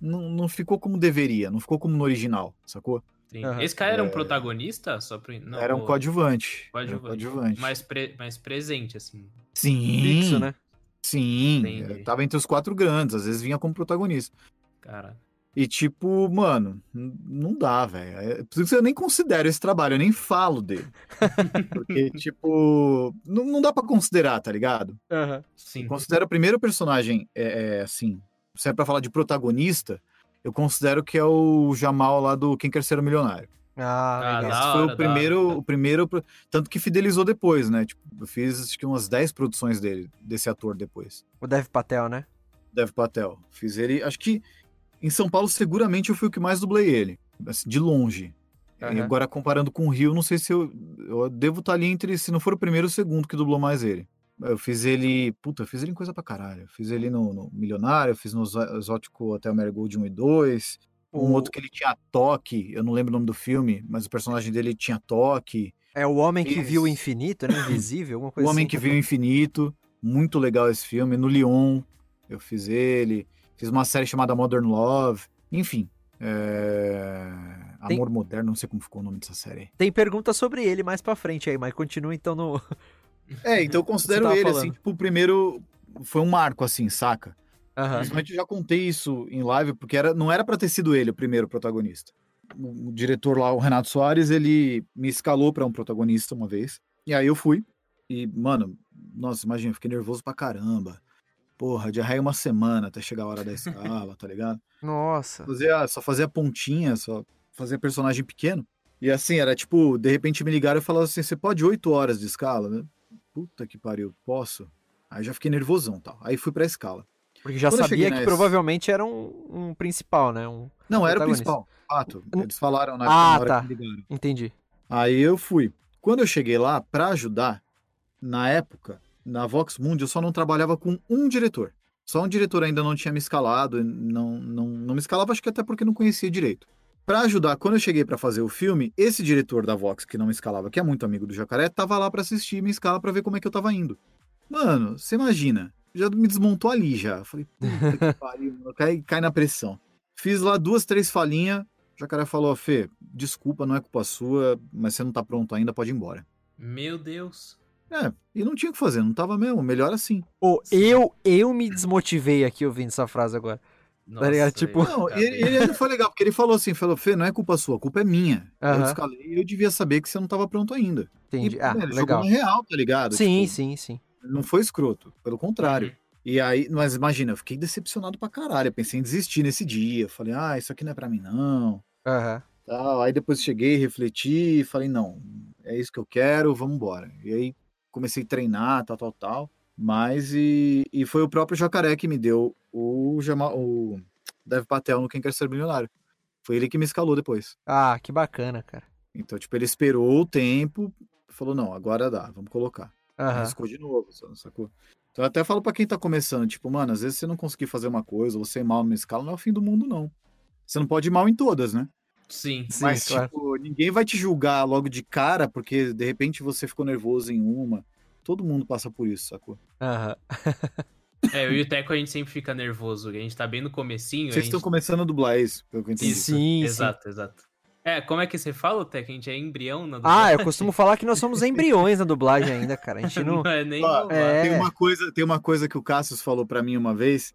não, não ficou como deveria, não ficou como no original, sacou? Sim. Aham. Esse cara era um É. protagonista? Só pra... não, era um ou- coadjuvante. Era um Coadjuvante. coadjuvante. mais, pre- mais presente, assim. Sim, Fixo, né? sim. Entendi. eh, Tava entre os quatro grandes, às vezes vinha como protagonista. Cara. E tipo, mano, não dá, velho. É, Por isso que eu nem considero esse trabalho, eu nem falo dele. [LAUGHS] Porque, tipo, não, não dá pra considerar, tá ligado? Sim. Eu considero o primeiro personagem, é, é, assim, se é pra falar de protagonista, eu considero que é o Jamal lá do Quem Quer Ser o Milionário. Ah, Ah, Esse hora, foi o primeiro, o primeiro, tanto que fidelizou depois, né? Tipo, eu fiz acho que umas 10 produções dele, desse ator depois. O Dev Patel, né? Dev Patel. Fiz ele, acho que em São Paulo seguramente eu fui o que mais dublei ele, assim, de longe. E Aham. agora comparando com o Rio, não sei se eu, eu devo estar ali entre, se não for o primeiro, o segundo que dublou mais ele. Eu fiz ele, puta, eu fiz ele em coisa pra caralho. Eu fiz ele no, no Milionário, eu fiz no Exó- Exótico Hotel Marigold 1 e 2. Um O- outro que ele tinha toque, eu não lembro o nome do filme, mas o personagem dele tinha toque. É o Homem que Viu o. Infinito, né? Invisível, alguma O coisa Homem assim. que Viu o Infinito, muito legal esse filme. No Lyon, eu fiz ele. Fiz uma série chamada Modern Love. Enfim, é, Tem- Amor Moderno, não sei como ficou o nome dessa série. Tem pergunta sobre ele mais pra frente aí, mas continua então no. [LAUGHS] É, então eu considero ele, falando. assim, tipo, o primeiro... Foi um marco, assim, saca? Aham. Principalmente eu já contei isso em live, porque era, não era pra ter sido ele o primeiro protagonista. O, o diretor lá, o Renato Soares, ele me escalou pra um protagonista uma vez. E aí eu fui. E, mano, nossa, imagina, eu fiquei nervoso pra caramba. Porra, de uma semana até chegar a hora da escala, tá ligado? Nossa. Fazia, só fazia pontinha, só fazia personagem pequeno. E assim, era tipo, de repente me ligaram e falaram assim: você pode oito horas de escala? né? Puta que pariu, posso? Aí já fiquei nervosão tal. Aí fui pra escala. Porque já Quando sabia que nessa- provavelmente era um, um principal, né? Um... Não, era o principal, fato. Eles falaram na, Ah, na hora tá. que me ligaram. Entendi. Aí eu fui. Quando eu cheguei lá pra ajudar, na época, na Vox Mundi, eu só não trabalhava com um diretor. Só um diretor ainda não tinha me escalado, e não, não, não me escalava, acho que até porque não conhecia direito. Pra ajudar, quando eu cheguei pra fazer o filme, esse diretor da Vox, que não me escalava, que é muito amigo do Jacaré, tava lá pra assistir e me escala pra ver como é que eu tava indo. Mano, você imagina, já me desmontou ali já. Falei, puta que [LAUGHS] pariu, mano, cai, cai na pressão. Fiz lá duas, três falinhas, o Jacaré falou, Fê, desculpa, não é culpa sua, mas você não tá pronto ainda, pode ir embora. Meu Deus. É, e não tinha o que fazer, não tava mesmo, melhor assim. Ô, Sim. eu, eu me desmotivei aqui ouvindo essa frase agora. Nossa, ligado? Tipo- Não, ele, ele ainda foi legal, porque ele falou assim, falou, Fê, não é culpa sua, a culpa é minha. Eu escalei e eu devia saber que você não tava pronto ainda. Entendi. E, ah, velho, legal. Jogou real, tá ligado? Sim, Tipo, sim, sim. Não foi escroto, pelo contrário. Uhum. E aí, mas imagina, eu fiquei decepcionado pra caralho. Eu pensei em desistir nesse dia. Falei, ah, isso aqui não é pra mim, não. Aham. Tal. Aí depois cheguei, refleti, falei, não, é isso que eu quero, vamos embora. E aí comecei a treinar, tal, tal, tal. Mas e, e foi o próprio Jacaré que me deu o, Jamal, o Dev Patel no Quem Quer Ser Milionário. Foi ele que me escalou depois. Ah, que bacana, cara. Então, tipo, ele esperou o tempo, falou, não, agora dá, vamos colocar. Arriscou de novo, sa- sacou? Então eu até falo pra quem tá começando, tipo, mano, às vezes você não conseguir fazer uma coisa, ou você ir mal numa escala, não é o fim do mundo, não. Você não pode ir mal em todas, né? Sim. Sim, Mas, claro. tipo, ninguém vai te julgar logo de cara, porque de repente você ficou nervoso em uma. Todo mundo passa por isso, sacou? Aham. É, eu e o Teco a gente sempre fica nervoso. A gente tá bem no comecinho. a Vocês gente... estão começando a dublar isso, pelo que eu entendi. Sim, sim. exato, exato. É, como é que você fala, Teco? A gente é embrião na Ah, dublagem? eu costumo falar que nós somos embriões na dublagem ainda, cara. A gente [LAUGHS] não. não é nem Ó, é. Tem, uma coisa, tem uma coisa que o Cassius falou pra mim uma vez,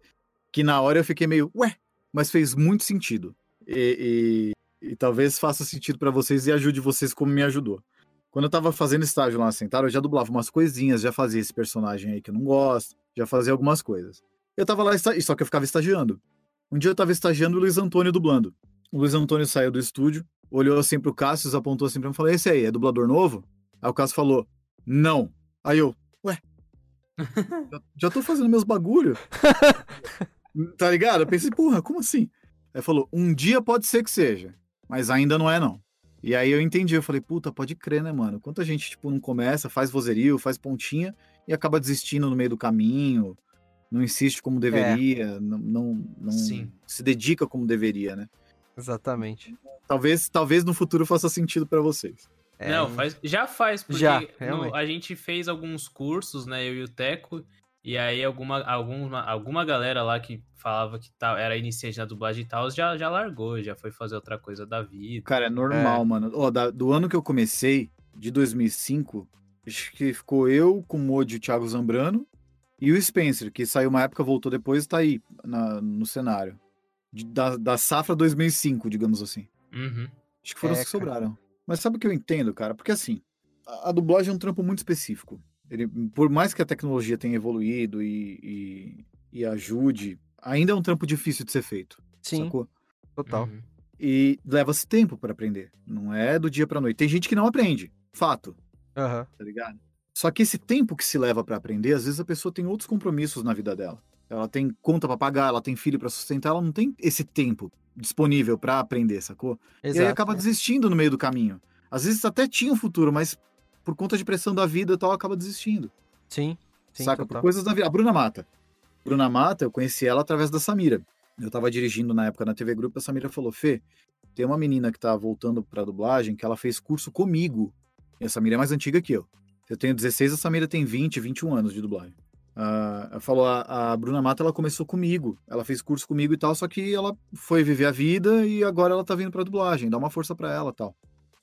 que na hora eu fiquei meio, ué, mas fez muito sentido. E, e- talvez faça sentido pra vocês e ajude vocês como me ajudou. Quando eu tava fazendo estágio lá na eu já dublava umas coisinhas, já fazia esse personagem aí que eu não gosto, já fazia algumas coisas. Eu tava lá, só que eu ficava estagiando. Um dia eu tava estagiando o Luiz Antônio dublando. O Luiz Antônio saiu do estúdio, olhou assim pro Cássio, apontou assim pra mim e falou: Esse aí, é dublador novo? Aí o Cássio falou: Não. Aí eu, ué. [LAUGHS] já, já tô fazendo meus bagulho. [LAUGHS] tá ligado? Eu pensei, porra, como assim? Aí falou: Um dia pode ser que seja, mas ainda não é, não. E aí eu entendi, eu falei, puta, pode crer, né, mano? Quanta gente, tipo, não começa, faz vozerio, faz pontinha e acaba desistindo no meio do caminho, não insiste como deveria, não, não, não Sim. se dedica como deveria, né? Exatamente. Talvez, talvez no futuro faça sentido pra vocês. É, Não, faz, já faz, porque Já, no- a gente fez alguns cursos, né, eu e o Teco, e aí alguma, alguma, alguma galera lá que falava que tá, era iniciante na dublagem e tal, já, já largou, já foi fazer outra coisa da vida. Cara, é normal, mano. Ó, da- do ano que eu comecei, de 2005, acho que ficou eu com o Modi e o Thiago Zambrano e o Spencer, que saiu uma época, voltou depois e tá aí na- no cenário. De- da, da safra 2005, digamos assim. Uhum. Acho que foram É, os que cara. sobraram. Mas sabe o que eu entendo, cara? Porque assim, a, a dublagem é um trampo muito específico. Ele, por mais que a tecnologia tenha evoluído e, e, e ajude, ainda é um trampo difícil de ser feito. Sim, Sacou? total. Uhum. E leva-se tempo para aprender. Não é do dia pra noite. Tem gente que não aprende. Fato, Aham. tá ligado? Só que esse tempo que se leva para aprender, às vezes a pessoa tem outros compromissos na vida dela. Ela tem conta pra pagar, ela tem filho pra sustentar, ela não tem esse tempo disponível pra aprender, sacou? E aí Exato. acaba desistindo no meio do caminho. Às vezes até tinha um futuro, mas por conta de pressão da vida e tal, acaba desistindo. Sim, sim, saca? total. Por coisas da vida. A Bruna Mata. Bruna Mata, eu conheci ela através da Samira. Eu tava dirigindo na época na TV Grupo, a Samira falou: Fê, tem uma menina que tá voltando pra dublagem que ela fez curso comigo. E a Samira é mais antiga que eu. Eu tenho 16, a Samira tem 20, 21 anos de dublagem. Ela falou, a, a Bruna Mata, ela começou comigo. Ela fez curso comigo e tal, só que ela foi viver a vida e agora ela tá vindo pra dublagem. Dá uma força pra ela tal.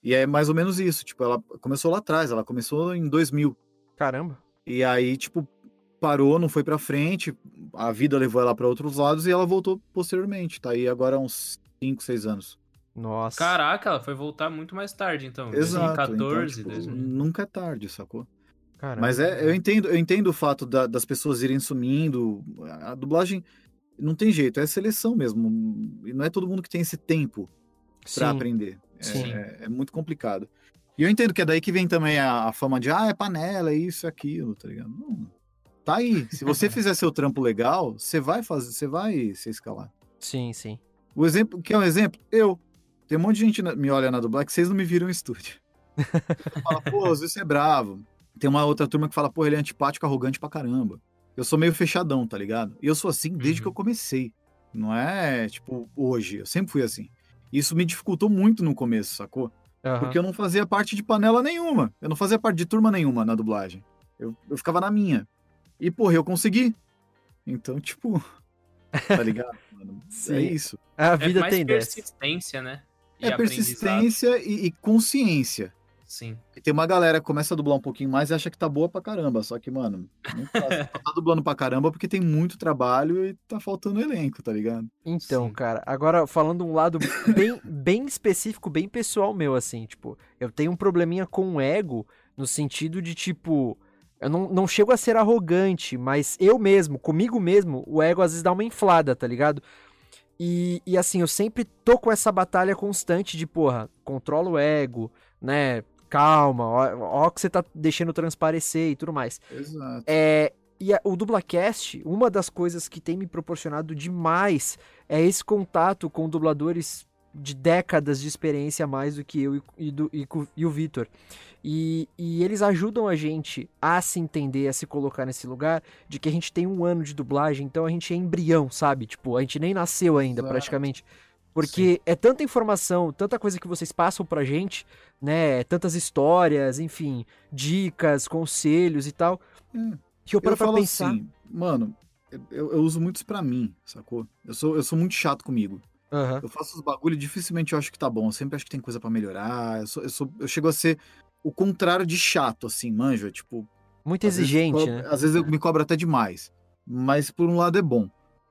E é mais ou menos isso. Tipo, ela começou lá atrás, ela começou em 2000. Caramba. E aí, tipo, parou, não foi pra frente, a vida levou ela pra outros lados e ela voltou posteriormente. Tá aí agora há uns 5, 6 anos. Nossa. Caraca, ela foi voltar muito mais tarde, então. Exato. 2014, então, tipo, 2000. nunca é tarde, sacou? Caramba. Mas é, eu entendo, eu entendo o fato da- das pessoas irem sumindo. A dublagem não tem jeito, é seleção mesmo. E não é todo mundo que tem esse tempo pra Sim. aprender. É, é- é muito complicado. E eu entendo que é daí que vem também a, a fama de, ah, é panela, é isso, é aquilo, tá ligado? Não, tá aí. Se você [LAUGHS] fizer seu trampo legal, você vai fazer, você vai se escalar. Sim, sim. O exemplo, que é um exemplo? Eu. Tem um monte de gente na- me olha na dublagem que vocês não me viram em estúdio. Fala, pô, às vezes você é bravo. Tem uma outra turma que fala, pô, ele é antipático, arrogante pra caramba. Eu sou meio fechadão, tá ligado? E eu sou assim desde Uhum. que eu comecei. Não é, tipo, hoje. Eu sempre fui assim. Isso me dificultou muito no começo, sacou? Aham. Porque eu não fazia parte de panela nenhuma. Eu não fazia parte de turma nenhuma na dublagem. Eu, eu ficava na minha. E, porra, eu consegui. Então, tipo. Tá [LAUGHS] ligado? mano? Sim. É isso. A É vida mais tem dessa. persistência, né? E É persistência e, e consciência. Sim. E tem uma galera que começa a dublar um pouquinho mais e acha que tá boa pra caramba. Só que, mano, não tá, só [LAUGHS] tá dublando pra caramba porque tem muito trabalho e tá faltando elenco, tá ligado? Então, Sim. cara, agora falando um lado bem, bem específico, bem pessoal meu, assim, tipo, eu tenho um probleminha com o ego no sentido de, tipo, eu não, não chego a ser arrogante, mas eu mesmo, comigo mesmo, o ego às vezes dá uma inflada, tá ligado? E, e assim, eu sempre tô com essa batalha constante de, porra, controla o ego, né? Calma, ó, ó que você tá deixando transparecer e tudo mais. Exato. É, e a- o Dublacast, uma das coisas que tem me proporcionado demais é esse contato com dubladores de décadas de experiência a mais do que eu e, e do- e e o Vitor. E, e eles ajudam a gente a se entender, a se colocar nesse lugar de que a gente tem um ano de dublagem, então a gente é embrião, sabe? Tipo, a gente nem nasceu ainda, Exato. praticamente. Porque é tanta informação, tanta coisa que vocês passam pra gente, né? Tantas histórias, enfim, dicas, conselhos e tal. É. Que eu paro Eu pra falo pensar. assim, mano, eu, eu uso muito isso pra mim, sacou? Eu sou, eu sou muito chato comigo. Aham. Eu faço os bagulho, dificilmente eu acho que tá bom. Eu sempre acho que tem coisa pra melhorar. Eu, sou, eu, sou, eu chego a ser o contrário de chato, assim, manjo. É tipo, Muito vezes exigente, co- né? Às vezes eu me cobro até demais. Mas por um lado é bom.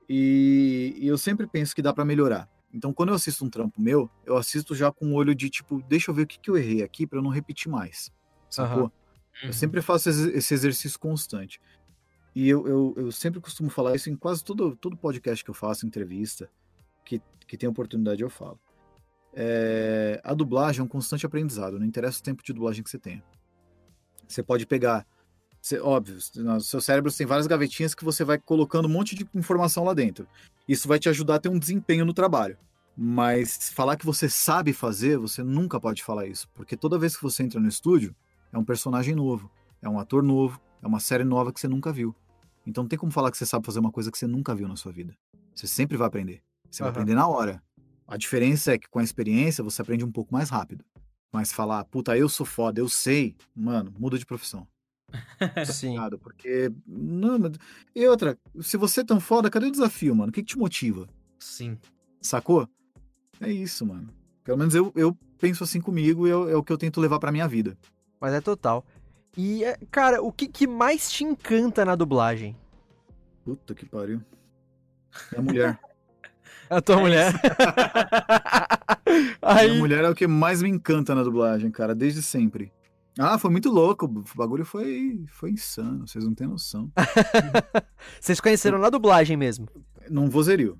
E, e eu sempre penso que dá pra melhorar. Então quando eu assisto um trampo meu, eu assisto já com o olho de tipo, deixa eu ver o que, que eu errei aqui pra eu não repetir mais. sacou? Uhum. Eu sempre faço esse esse exercício constante. E eu, eu, eu sempre costumo falar isso em quase todo, todo podcast que eu faço, entrevista, que, que tem oportunidade eu falo. É, a dublagem é um constante aprendizado, não interessa o tempo de dublagem que você tenha. Você pode pegar, você- óbvio, no seu cérebro tem várias gavetinhas que você vai colocando um monte de informação lá dentro. Isso vai te ajudar a ter um desempenho no trabalho. Mas falar que você sabe fazer, você nunca pode falar isso, porque toda vez que você entra no estúdio, é um personagem novo, é um ator novo, é uma série nova que você nunca viu. Então não tem como falar que você sabe fazer uma coisa que você nunca viu na sua vida. Você sempre vai aprender. Você vai Aham. aprender na hora. A diferença é que com a experiência você aprende um pouco mais rápido. Mas falar, puta, eu sou foda, eu sei, mano, muda de profissão. Sim. Porque. Não, mas- e outra, se você é tão foda, cadê o desafio, mano? O que, que te motiva? Sim. Sacou? É isso, mano. Pelo menos eu, eu penso assim comigo e é, o- é o que eu tento levar pra minha vida. Mas é total. E, é, cara, o que, que mais te encanta na dublagem? Puta que pariu. É a mulher. [LAUGHS] A tua É mulher. A [LAUGHS] Aí, mulher é o que mais me encanta na dublagem, cara, desde sempre. Ah, foi muito louco. O bagulho foi, foi insano, vocês não têm noção. [LAUGHS] vocês conheceram na dublagem mesmo. Não vozerio.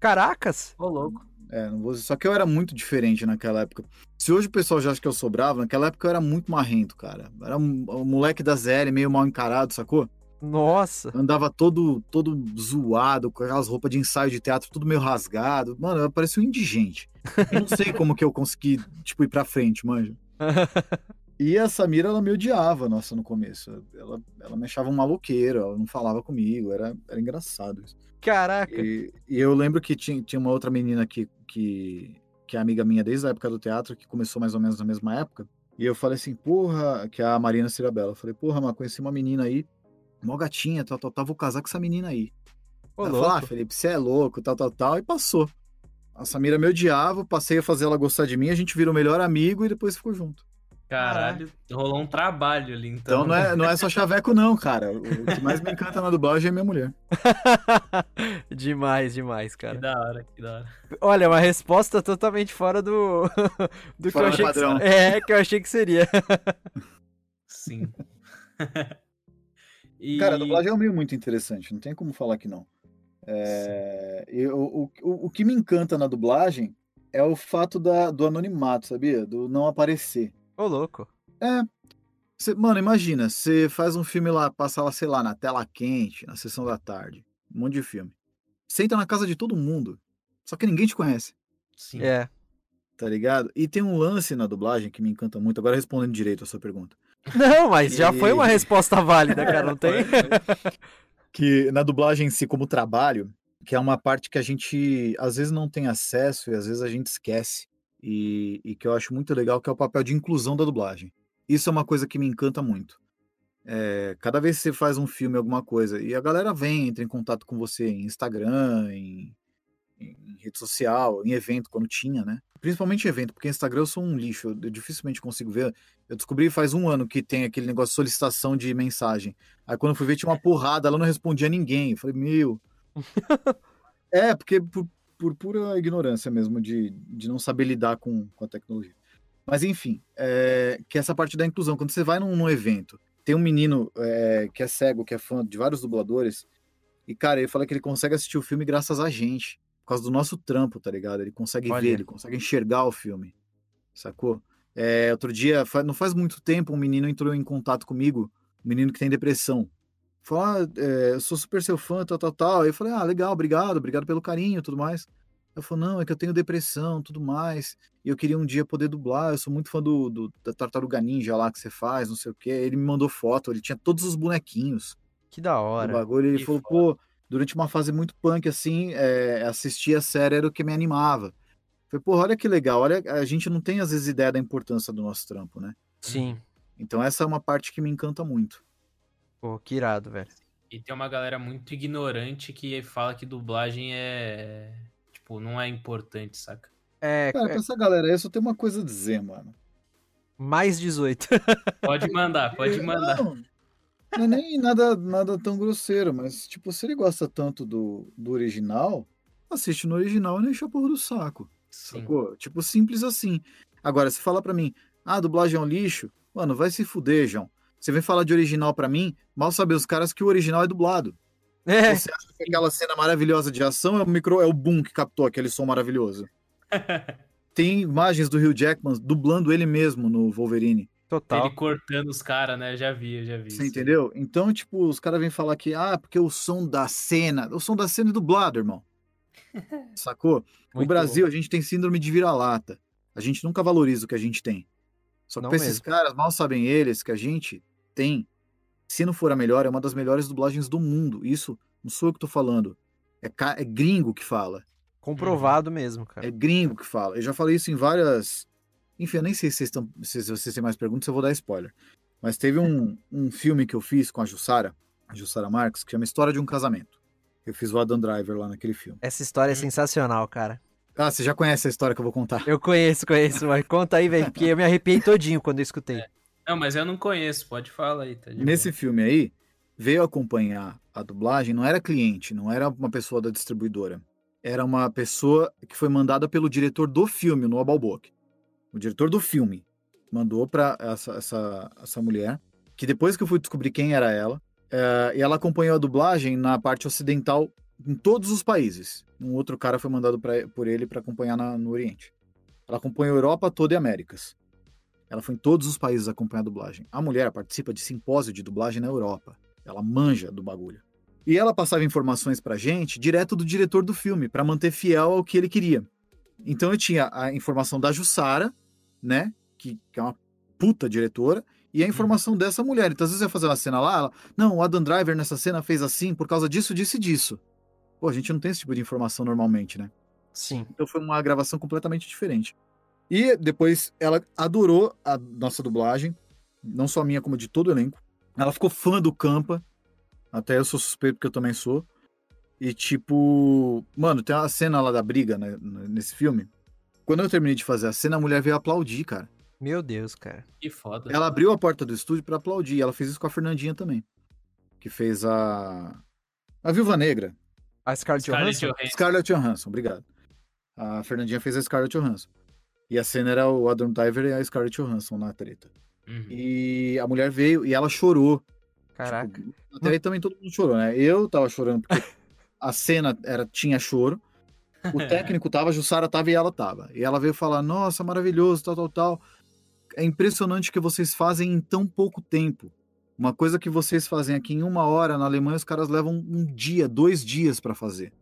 Caracas! Ô, louco. É, não vou... Só que eu era muito diferente naquela época. Se hoje o pessoal já acha que eu sou bravo, naquela época eu era muito marrento, cara. Era um, um moleque da ZL, meio mal encarado, sacou? Nossa. Andava todo todo zoado, com aquelas roupas de ensaio de teatro, tudo meio rasgado. Mano, eu parecia um indigente. Eu não sei [LAUGHS] como que eu consegui, tipo, ir pra frente, manja. [LAUGHS] E a Samira, ela me odiava, nossa, no começo. Ela, ela me achava um maloqueiro, ela não falava comigo, era, era engraçado isso. Caraca. E, e eu lembro que tinha, tinha uma outra menina que, que, que é amiga minha desde a época do teatro, que começou mais ou menos na mesma época. E eu falei assim, porra, que é a Marina Cirabella. Eu falei, porra, mas conheci uma menina aí, mó gatinha, tal, tal, tal, vou casar com essa menina aí. Ô, ela falou, ah. Felipe, você é louco, tal, tal, tal, e passou. A Samira me odiava, passei a fazer ela gostar de mim, a gente virou melhor amigo e depois ficou junto. Caralho, rolou um trabalho ali, então. Então não é, não é só chaveco, não, cara. O que mais me encanta na dublagem é minha mulher. [LAUGHS] demais, demais, Que cara. da hora, que da hora. Olha, uma resposta totalmente fora do, [LAUGHS] do que Fora eu do achei padrão. que É, que eu achei que seria. [LAUGHS] Sim. e... Cara, a dublagem é um meio muito interessante, não tem como falar que não. É, eu- o, o, o que me encanta na dublagem é o fato da, do anonimato, sabia? Do não aparecer. Ô, louco. Cê- mano, imagina, você faz um filme lá, passa lá, sei lá, na tela quente, na sessão da tarde, um monte de filme. Você entra na casa de todo mundo, só que ninguém te conhece, Sim. É. tá ligado? E tem um lance na dublagem que me encanta muito, agora respondendo direito a sua pergunta. [LAUGHS] Não, mas já E- foi uma resposta válida, cara, não tem? [LAUGHS] que na dublagem em si, como trabalho, que é uma parte que a gente às vezes não tem acesso e às vezes a gente esquece, e, e que eu acho muito legal, que é o papel de inclusão da dublagem. Isso é uma coisa que me encanta muito. É, cada vez que você faz um filme, alguma coisa, e a galera vem, entra em contato com você em Instagram, em, em rede social, em evento, quando tinha, né? Principalmente em evento, porque Instagram eu sou um lixo, eu, eu dificilmente consigo ver. Eu descobri faz um ano que tem aquele negócio de solicitação de mensagem. Aí quando eu fui ver, tinha uma porrada, ela não respondia a ninguém. Eu falei, meu. [LAUGHS] é, porque por, por pura ignorância mesmo, de, de não saber lidar com, com a tecnologia. Mas enfim, é, que essa parte da inclusão. Quando você vai num, num evento, tem um menino é, que é cego, que é fã de vários dubladores, e cara, ele fala que ele consegue assistir o filme graças a gente, por causa do nosso trampo, tá ligado? Ele consegue Olha. ver, ele consegue enxergar o filme, sacou? É, outro dia, não faz muito tempo, um menino entrou em contato comigo, um menino que tem depressão. Falou, ah, é, eu sou super seu fã, tal, tal, tal. Aí eu falei, ah, legal, obrigado, obrigado pelo carinho tudo mais. Ele falou, não, é que eu tenho depressão, tudo mais, e eu queria um dia poder dublar, eu sou muito fã do, do- da Tartaruga Ninja lá que você faz, não sei o quê. Ele me mandou foto, ele tinha todos os bonequinhos Que da hora. bagulho, ele Que falou, pô, durante uma fase muito punk, assim, é, assistir a série era o que me animava. Falei, pô, olha que legal, olha, a gente não tem às vezes ideia da importância do nosso trampo, né? Sim. Então essa é uma parte que me encanta muito. Pô, que irado, velho. E tem uma galera muito ignorante que fala que dublagem é. Tipo, não é importante, saca? É, Cara, é pra essa galera aí, eu só tenho uma coisa a dizer, mano. mais 18. [LAUGHS] Pode mandar, pode mandar. Não, não é nem nada, nada tão grosseiro, mas, tipo, se ele gosta tanto do, do original, assiste no original e não enche a porra do saco. Sim. Sacou? Tipo, simples assim. Agora, se falar pra mim, ah, a dublagem é um lixo, Mano, vai se fuder, João. Você vem falar de original pra mim, mal saber os caras que o original é dublado. É, Você acha que aquela cena maravilhosa de ação é o micro, é o boom que captou aquele som maravilhoso. [LAUGHS] Tem imagens do Hugh Jackman dublando ele mesmo no Wolverine. total. Ele cortando os caras, né? Já vi, já vi. Você isso. entendeu? Então, tipo, os caras vêm falar que, ah, porque o som da cena. O som da cena é dublado, irmão. [LAUGHS] Sacou? no Muito Brasil, a gente tem síndrome de vira-lata. A gente nunca valoriza o que a gente tem. Só que Não pra esses mesmo. caras, mal sabem eles que a gente tem. Se não for a melhor, é uma das melhores dublagens do mundo. Isso não sou eu que tô falando. É, ca- é gringo que fala. Comprovado mesmo, cara. É gringo que fala. Eu já falei isso em várias. Enfim, eu nem sei se vocês, estão... se vocês têm mais perguntas, eu vou dar spoiler. Mas teve um, [LAUGHS] um filme que eu fiz com a Jussara, a Jussara Marques, que chama História de um Casamento. Eu fiz o Adam Driver lá naquele filme. Essa história é sensacional, cara. Ah, você já conhece a história que eu vou contar? Eu conheço, conheço, mas conta aí, velho, porque eu me arrepiei todinho quando eu escutei. Não, mas eu não conheço, pode falar aí, tá Nesse filme aí, veio acompanhar a dublagem, não era cliente, não era uma pessoa da distribuidora. Era uma pessoa que foi mandada pelo diretor do filme, no Balboc. O diretor do filme mandou pra essa, essa, essa mulher, que depois que eu fui descobrir quem era ela, eh, e ela acompanhou a dublagem na parte ocidental em todos os países. Um outro cara foi mandado pra, por ele para acompanhar na- no Oriente. Ela acompanhou Europa toda e Américas. Ela foi em todos os países acompanhar a dublagem. A mulher participa de simpósio de dublagem na Europa. Ela manja do bagulho. E ela passava informações pra gente direto do diretor do filme, pra manter fiel ao que ele queria. Então eu tinha a informação da Jussara, né? Que, que é uma puta diretora, e a informação dessa mulher. Então, às vezes eu ia fazer uma cena lá, ela, não, o Adam Driver nessa cena fez assim por causa disso, disso e disso. Pô, a gente não tem esse tipo de informação normalmente, né? Sim. Então foi uma gravação completamente diferente. E depois ela adorou a nossa dublagem, não só a minha, como de todo o elenco. Ela ficou fã do Campa, até eu sou suspeito porque eu também sou. E tipo, mano, tem uma cena lá da briga né, nesse filme. Quando eu terminei de fazer a cena, a mulher veio aplaudir, cara. Meu Deus, cara. Que foda. Ela abriu a porta do estúdio pra aplaudir. Ela fez isso com a Fernandinha também, que fez a a Viúva Negra. A Scarlett Scarlett Johansson? Johansson. Scarlett Johansson, obrigado. A Fernandinha fez a Scarlett Johansson. E a cena era o Adam Driver e a Scarlett Johansson na treta. Uhum. E a mulher veio e ela chorou. Caraca. Tipo, até aí também todo mundo chorou, né? Eu tava chorando porque [LAUGHS] a cena era, tinha choro. O técnico tava, a Jussara tava e ela tava. E ela veio falar: Nossa, maravilhoso, tal, tal, tal. É impressionante o que vocês fazem em tão pouco tempo. Uma coisa que vocês fazem aqui em uma hora, na Alemanha, os caras levam um dia, dois dias pra fazer.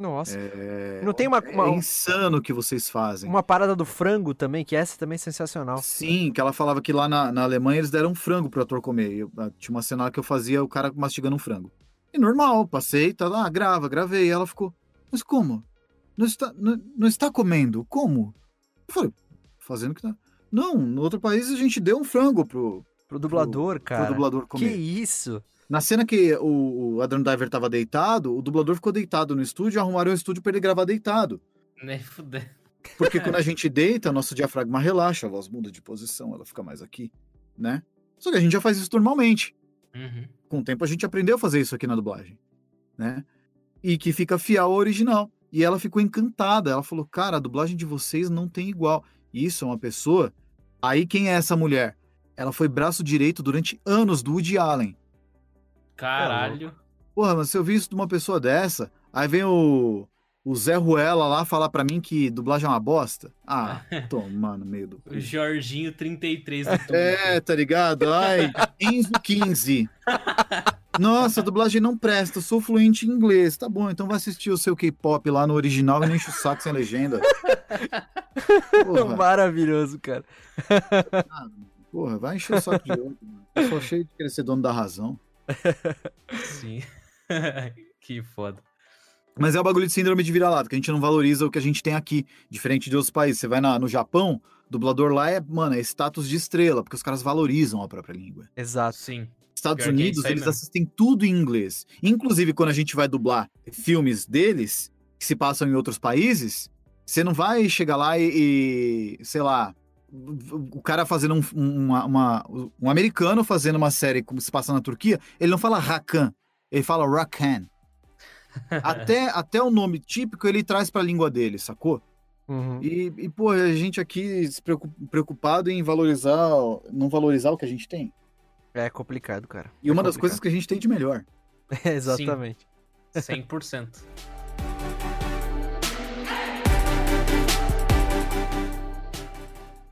Nossa. É, Não tem uma, é uma, insano o que vocês fazem. uma parada do frango também, que essa também é sensacional. Sim, que ela falava que lá na, na Alemanha eles deram um frango pro ator comer. Eu- ah, tinha uma cena lá que eu fazia o cara mastigando um frango. E normal, passei, tá lá, grava, gravei. E ela ficou, mas como? Não está, não, não está comendo? Como? Eu falei, fazendo que tá. Não, no outro país a gente deu um frango pro, Pro dublador, pro cara. dublador que comer. isso? Na cena que o, o Adam Driver tava deitado, o dublador ficou deitado no estúdio e arrumaram um estúdio pra ele gravar deitado. Nem fudendo. Porque quando a [LAUGHS] gente deita, nosso diafragma relaxa, a voz muda de posição, ela fica mais aqui, né? Só que a gente já faz isso normalmente. Uhum. Com o tempo a gente aprendeu a fazer isso aqui na dublagem, né? E que fica fiel ao original. E ela ficou encantada. Ela falou: "Cara, a dublagem de vocês não tem igual". Isso é uma pessoa. Aí quem é essa mulher? Ela foi braço direito durante anos do Woody Allen. Caralho. Porra, mas se eu vi isso de uma pessoa dessa, aí vem o, o Zé Ruela lá falar pra mim que dublagem é uma bosta. Ah, [LAUGHS] toma no meio do. O Jorginho 33 do Twitter. É, tá ligado? Ai, Enzo 15. [LAUGHS] Nossa, a dublagem não presta, eu sou fluente em inglês. Tá bom, então vai assistir o seu K-pop lá no original e não enche o saco sem legenda. [LAUGHS] Porra, Maravilhoso, cara. porra, vai encher o saco de outro, mano. Eu sou cheio de querer ser dono da razão. [LAUGHS] Sim. [LAUGHS] que foda. Mas é o bagulho de síndrome de vira-lata, que a gente não valoriza o que a gente tem aqui, diferente de outros países. Você vai na- no Japão, dublador lá é, mano, é status de estrela, porque os caras valorizam a própria língua. Exato. Sim. Estados Pior é Unidos, aí eles mesmo. assistem tudo em inglês. Inclusive, quando a gente vai dublar filmes deles, que se passam em outros países, você não vai chegar lá e, e, sei lá, o cara fazendo um, uma- uma- um americano fazendo uma série como se passa na Turquia, ele não fala Rakan, ele fala Rakan. [LAUGHS] até, até o nome típico ele traz pra língua dele, sacou? Uhum. E, e, pô, a gente aqui preocupado em valorizar, não valorizar o que a gente tem. É complicado, cara. E uma É das coisas que a gente tem de melhor. complicado. [LAUGHS] Exatamente. 100%.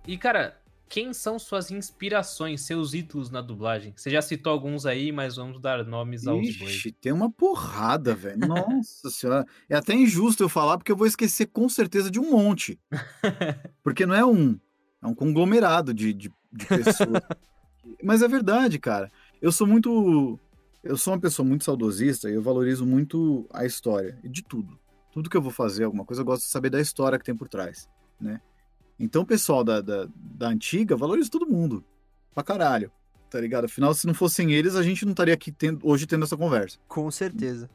E, cara, quem são suas inspirações, seus ídolos na dublagem? Você já citou alguns aí, mas vamos dar nomes aos. Ixi, tem uma porrada, velho. Nossa [LAUGHS] senhora. É até injusto eu falar, porque eu vou esquecer com certeza de um monte. [LAUGHS] Porque não é um, é um conglomerado de, de, de pessoas. [LAUGHS] Mas é verdade, cara. Eu sou muito. Eu sou uma pessoa muito saudosista e eu valorizo muito a história. De tudo. Tudo que eu vou fazer, alguma coisa, eu gosto de saber da história que tem por trás, né? Então o pessoal da, da, da antiga valoriza todo mundo. Pra caralho. Tá ligado? Afinal, se não fossem eles, a gente não estaria aqui tendo- hoje tendo essa conversa. Com certeza.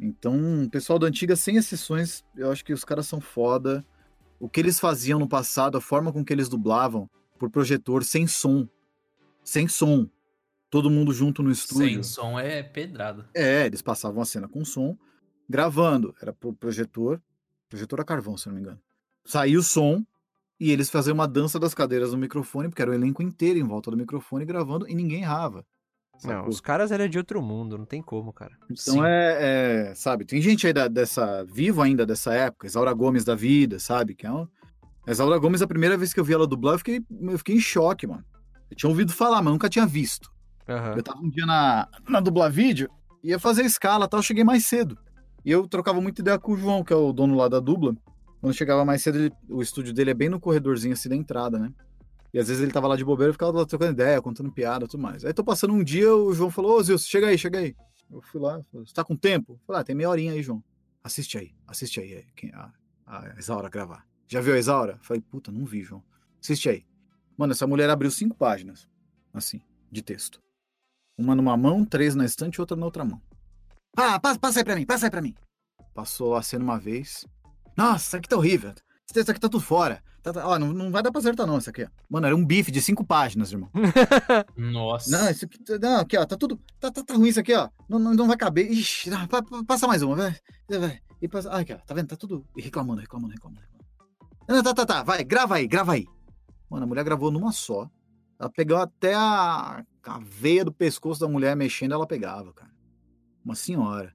Então, o pessoal da antiga, sem exceções, eu acho que os caras são foda. O que eles faziam no passado, a forma com que eles dublavam por projetor, sem som. Sem som. Todo mundo junto no estúdio. Sem som é pedrada. É, eles passavam a cena com som, gravando. Era pro projetor. Projetor a carvão, se eu não me engano. Saía o som e eles faziam uma dança das cadeiras no microfone, porque era o elenco inteiro em volta do microfone gravando e ninguém errava. Não, os caras eram de outro mundo, não tem como, cara. Então é, é, sabe, tem gente aí da- dessa, vivo ainda dessa época, Isaura Gomes da vida, sabe, que é um... A Isaura Gomes, a primeira vez que eu vi ela dublar, eu fiquei, eu fiquei em choque, mano. Eu tinha ouvido falar, mas nunca tinha visto. Aham. Eu tava um dia na, na dublar vídeo, ia fazer escala e tal, eu cheguei mais cedo. E eu trocava muita ideia com o João, que é o dono lá da dubla. Quando chegava mais cedo, ele- o estúdio dele é bem no corredorzinho assim da entrada, né? E às vezes ele tava lá de bobeira, eu ficava lá trocando ideia, contando piada e tudo mais. Aí tô passando um dia, o João falou, ô Zilson, chega aí, chega aí. Eu fui lá, você tá com tempo? Falei, ah, tem meia horinha aí, João. Assiste aí, assiste aí, é, quem- a, a Isaura gravar. Já viu a Isaura? Falei, puta, não vi, João. Assiste aí. Mano, essa mulher abriu cinco páginas, assim, de texto. Uma numa mão, três na estante e outra na outra mão. Ah, passa, passa aí pra mim, passa aí pra mim. Passou a cena uma vez. Nossa, isso aqui tá horrível. Esse texto aqui tá tudo fora. Tá, tá- ó, não, não vai dar pra acertar não, isso aqui. Mano, era um bife de cinco páginas, irmão. [LAUGHS] Nossa. Não, isso aqui, tá- não, aqui, ó, tá tudo, tá, tá, tá ruim isso aqui, ó. Não, não, não vai caber. Ixi, não, pa- pa- passa mais uma, vai. vai. E passa, ah, aqui, ó, tá vendo? Tá tudo e reclamando, reclamando, reclamando. reclamando. Não, tá, tá, tá, vai, grava aí, grava aí. Mano, a mulher gravou numa só. Ela pegou até a, a veia do pescoço da mulher mexendo, ela pegava, cara. Uma senhora.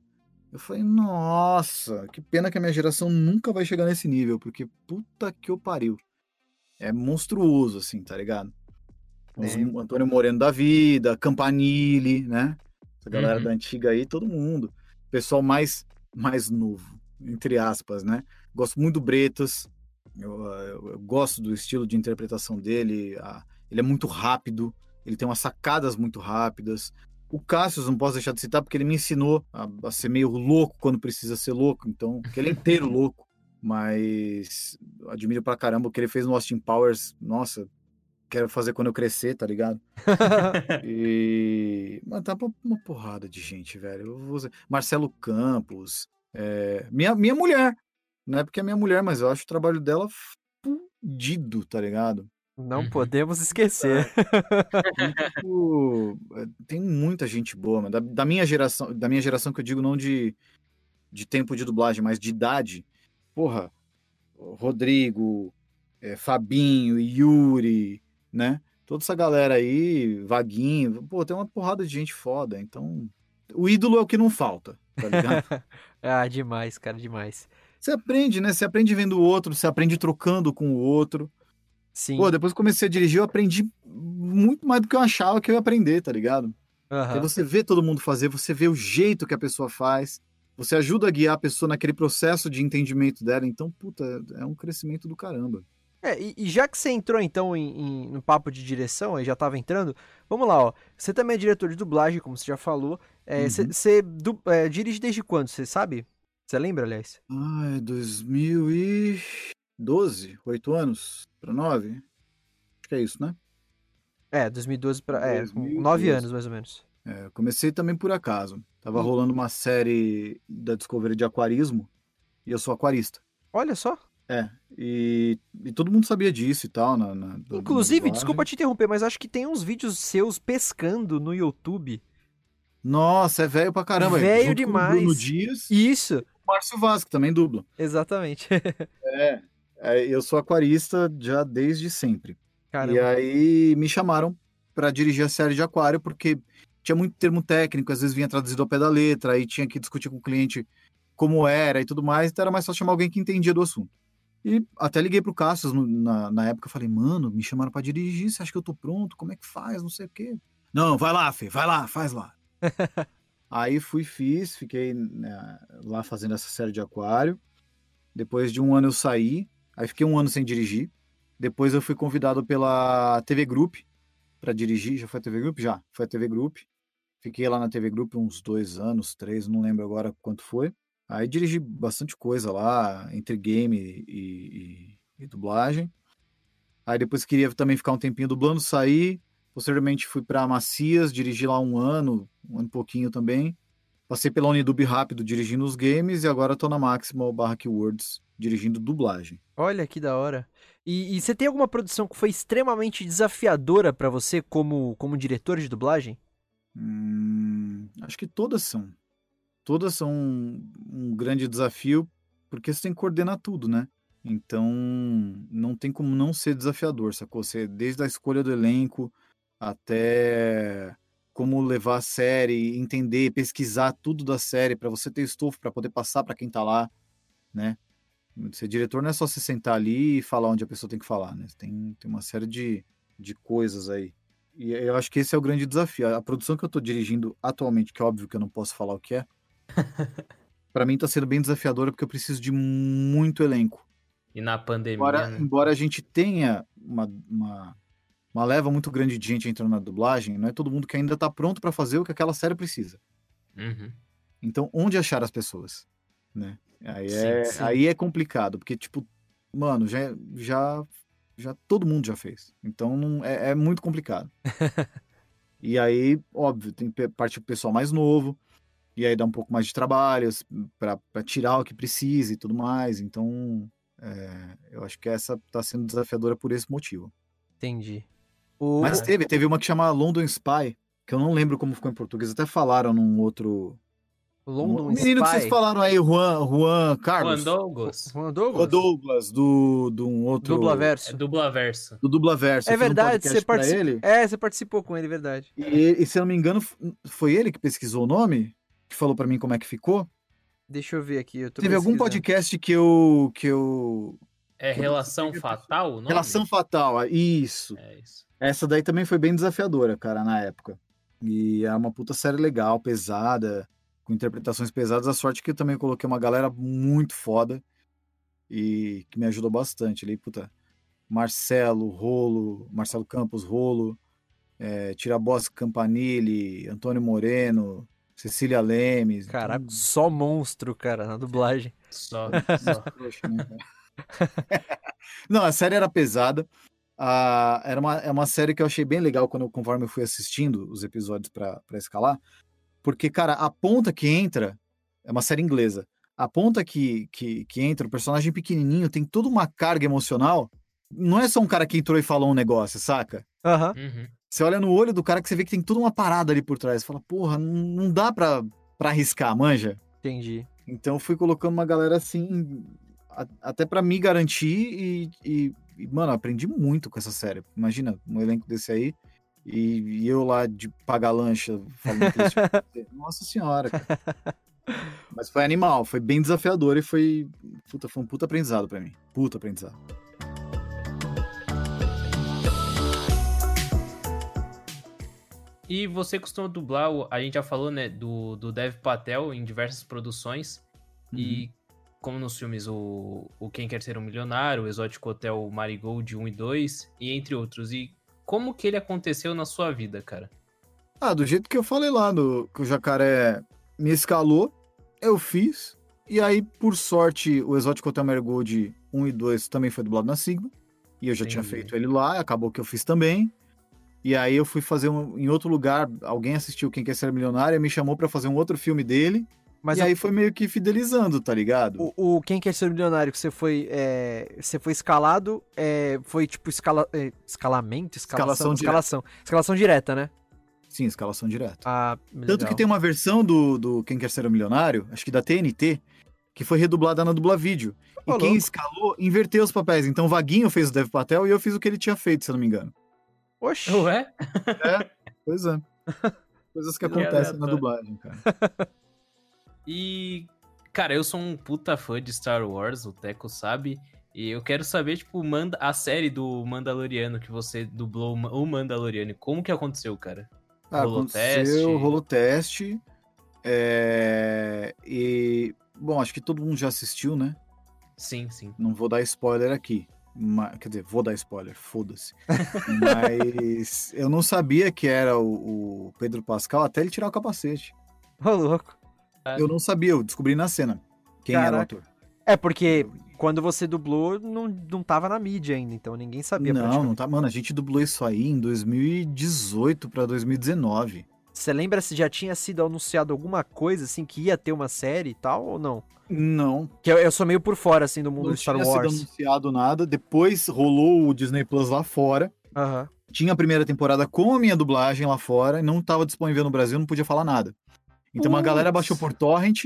Eu falei, nossa, que pena que a minha geração nunca vai chegar nesse nível, porque puta que eu pariu. É monstruoso, assim, tá ligado? Os É. Antônio Moreno da vida, Campanile, né? Essa galera Uhum. da antiga aí, todo mundo. Pessoal mais, mais novo, entre aspas, né? Gosto muito do Bretas. Eu, eu- eu gosto do estilo de interpretação dele. a- ele é muito rápido. Ele tem umas sacadas muito rápidas. O Cassius não posso deixar de citar porque ele me ensinou a, a ser meio louco quando precisa ser louco. Então, porque ele é inteiro [LAUGHS] louco. Mas admiro pra caramba o que ele fez no Austin Powers. Nossa, quero fazer quando eu crescer, tá ligado? [LAUGHS] E. Mano, tá uma- porrada de gente, velho. Marcelo Campos. é, Minha, minha mulher. Não é porque é minha mulher, mas eu acho o trabalho dela fudido, tá ligado? Não Uhum. podemos esquecer. É, [LAUGHS] tem muita gente boa, mano. Da, da minha geração, da minha geração que eu digo não de, de tempo de dublagem, mas de idade. Porra, Rodrigo, é, Fabinho, Yuri, né? Toda essa galera aí, Vaguinho, pô, tem uma porrada de gente foda. Então, o ídolo é o que não falta, tá ligado? [LAUGHS] ah, demais, cara, demais. você aprende, né? Você aprende vendo o outro, você aprende trocando com o outro. Sim. Pô, depois que comecei a dirigir, eu aprendi muito mais do que eu achava que eu ia aprender, tá ligado? Porque você vê todo mundo fazer, você vê o jeito que a pessoa faz, você ajuda a guiar a pessoa naquele processo de entendimento dela. Então, puta, é um crescimento do caramba. É, e, e já que você entrou então em, em- no papo de direção, aí já tava entrando, vamos lá, ó. Você também é diretor de dublagem, como você já falou. É, Você Uhum. você du- é, dirige desde quando, você sabe? Você lembra, aliás? Ah, é 2012, oito anos para nove. Acho que é isso, né? É, 2012 pra. É, 2012. nove anos mais ou menos. É, comecei também por acaso. Tava Hum. rolando uma série da Discovery de aquarismo e eu sou aquarista. Olha só. É, e, e todo mundo sabia disso e tal. Na, na- Inclusive, desculpa te interromper, mas acho que tem uns vídeos seus pescando no YouTube. Nossa, é velho pra caramba. Velho Junto com o Bruno demais. Dias Isso, e o Márcio que também dubla. exatamente. É. É, eu sou aquarista já desde sempre. E Caramba. aí me chamaram pra dirigir a série de aquário, porque tinha muito termo técnico, às vezes vinha traduzido ao pé da letra, aí tinha que discutir com o cliente como era e tudo mais, então era mais fácil chamar alguém que entendia do assunto. E até liguei pro Cassius no- na, na época, falei, mano, me chamaram pra dirigir, você acha que eu tô pronto? Como é que faz? Não sei o quê. Não, vai lá, Fê, vai lá, faz lá. [LAUGHS] aí fui, fiz, fiquei né, lá fazendo essa série de aquário. Depois de um ano eu saí, aí fiquei um ano sem dirigir. Depois eu fui convidado pela TV Group para dirigir. Já foi a TV Group? Já, foi a TV Group. Fiquei lá na TV Group uns dois anos, três, não lembro agora quanto foi. Aí dirigi bastante coisa lá, entre game e, e- e dublagem. Aí depois queria também ficar um tempinho dublando, saí. Posteriormente fui para Macias, dirigi lá um ano, um ano e pouquinho também. Passei pela Unidub rápido dirigindo os games e agora tô na Maximal barra Keywords dirigindo dublagem. Olha que da hora. E, e você tem alguma produção que foi extremamente desafiadora pra você como, como diretor de dublagem? Hum, acho que todas são. Todas são um, um grande desafio, porque você tem que coordenar tudo, né? Então, não tem como não ser desafiador, sacou? Você, desde a escolha do elenco até como levar a série, entender, pesquisar tudo da série para você ter estofo para poder passar para quem tá lá, né? Ser diretor não é só se sentar ali e falar onde a pessoa tem que falar, né? Tem, tem uma série de, de coisas aí. E eu acho que esse é o grande desafio. A produção que eu tô dirigindo atualmente, que é óbvio que eu não posso falar o que é, [LAUGHS] para mim tá sendo bem desafiadora porque eu preciso de muito elenco. E na pandemia, Embora, né? embora a gente tenha uma, uma, uma leva muito grande de gente entrando na dublagem, não é todo mundo que ainda tá pronto para fazer o que aquela série precisa. Uhum. Então, onde achar as pessoas? Né? Aí, Sim, é, sim. aí é complicado, porque, tipo, mano, já, já, já todo mundo já fez. Então, não, é, é muito complicado. [LAUGHS] e aí, óbvio, tem partir pro pessoal mais novo, e aí dá um pouco mais de trabalho para tirar o que precisa e tudo mais. Então, é, eu acho que essa tá sendo desafiadora por esse motivo. Entendi. O... Mas teve, teve uma que chama London Spy, que eu não lembro como ficou em português, até falaram num outro. London o menino que vocês falaram aí, Juan, Juan Juan Carlos. Douglas. Juan O Douglas? Douglas, do, do um outro. É Dublaverso. Dublaverso. Do Dublaverso. É um verdade, podcast você participou. ele. É, você participou com ele, é verdade. E, e se eu não me engano, foi ele que pesquisou o nome? Que falou pra mim como é que ficou? Deixa eu ver aqui. Eu tô Teve algum podcast que eu. Que eu... É Relação Fatal? Relação Fatal, ah, isso. É isso. Essa daí também foi bem desafiadora, cara, na época. E é uma puta série legal, pesada, com interpretações pesadas. A sorte é que eu também coloquei uma galera muito foda e que me ajudou bastante ali, puta. Marcelo, Rolo, Marcelo Campos, Rolo, é, Tirabossi Campanile, Antônio Moreno, Cecília Lemes. Caraca, então, só monstro, cara, na dublagem. Só, [LAUGHS] só. né, cara? [LAUGHS] Não, a série era pesada. Ah, era uma, é uma série que eu achei bem legal quando, conforme eu fui assistindo os episódios pra pra escalar. Porque, cara, a ponta que entra é uma série inglesa. A ponta que, que, que entra, o personagem pequenininho, tem toda uma carga emocional. Não é só um cara que entrou e falou um negócio, saca? Aham. Uhum. Você olha no olho do cara que você vê que tem toda uma parada ali por trás. Você fala, porra, não, não dá pra, pra arriscar, manja? Entendi. Então eu fui colocando uma galera assim, a- até pra me garantir e, e- e, mano, aprendi muito com essa série. Imagina, um elenco desse aí e, e eu lá de pagar lancha falando que eles. [LAUGHS] Nossa senhora, cara. Mas foi animal, foi bem desafiador e foi, puta, foi um puta aprendizado pra mim. Puta aprendizado. E você costuma dublar, a gente já falou, né, do, do Dev Patel em diversas produções. E como nos filmes o, o Quem Quer Ser um Milionário, o Exótico Hotel Marigold 1 e 2, e entre outros. E como que ele aconteceu na sua vida, cara? Ah, do jeito que eu falei lá, do, que o jacaré me escalou, eu fiz. E aí, por sorte, o Exótico Hotel Marigold 1 e 2 também foi dublado na Sigma. E eu já tinha Entendi. feito ele lá, acabou que eu fiz também. E aí eu fui fazer um, em outro lugar, alguém assistiu Quem Quer Ser Milionário e me chamou pra fazer um outro filme dele. Mas e aí foi meio que fidelizando, tá ligado? o, o Quem Quer Ser Milionário que você foi, é, você foi escalado, é, foi tipo escala, é, escalamento? Escalação, Escalação direta. escalação. Escalação direta, né? Sim, escalação direta. Ah, Tanto legal. que tem uma versão do, do Quem Quer Ser o Milionário, acho que da TNT, que foi redublada na dubla vídeo. E quem louco. escalou inverteu os papéis. Então o Vaguinho fez o Dev Patel e eu fiz o que ele tinha feito, se eu não me engano. Oxi. Ué? É, pois é. [LAUGHS] Coisas que acontecem na dublagem, cara. [LAUGHS] E, cara, eu sou um puta fã de Star Wars, o Teco sabe. E eu quero saber, tipo, manda a série do Mandaloriano que você dublou o Mandaloriano. Como que aconteceu, cara? Ah, Rolou aconteceu, teste? rolou teste. é, E, bom, acho que todo mundo já assistiu, né? Sim, sim. Não vou dar spoiler aqui. ma- Quer dizer, vou dar spoiler, foda-se. [LAUGHS] Mas eu não sabia que era o, o Pedro Pascal até ele tirar o capacete. Ô, louco. Eu não sabia, eu descobri na cena quem era o Caraca. ator. É, porque quando você dublou, não, não tava na mídia ainda, então ninguém sabia. Não, não tá. Mano, a gente dublou isso aí em 2018 pra 2019. Você lembra se já tinha sido anunciado alguma coisa, assim, que ia ter uma série e tal, ou não? Não, Que eu, eu sou meio por fora, assim, do mundo não do Star tinha sido Wars. anunciado nada. Depois rolou o Disney Plus lá fora. Aham. Tinha a primeira temporada com a minha dublagem lá fora, e não estava disponível no Brasil, não podia falar nada. Então uma galera baixou por torrent,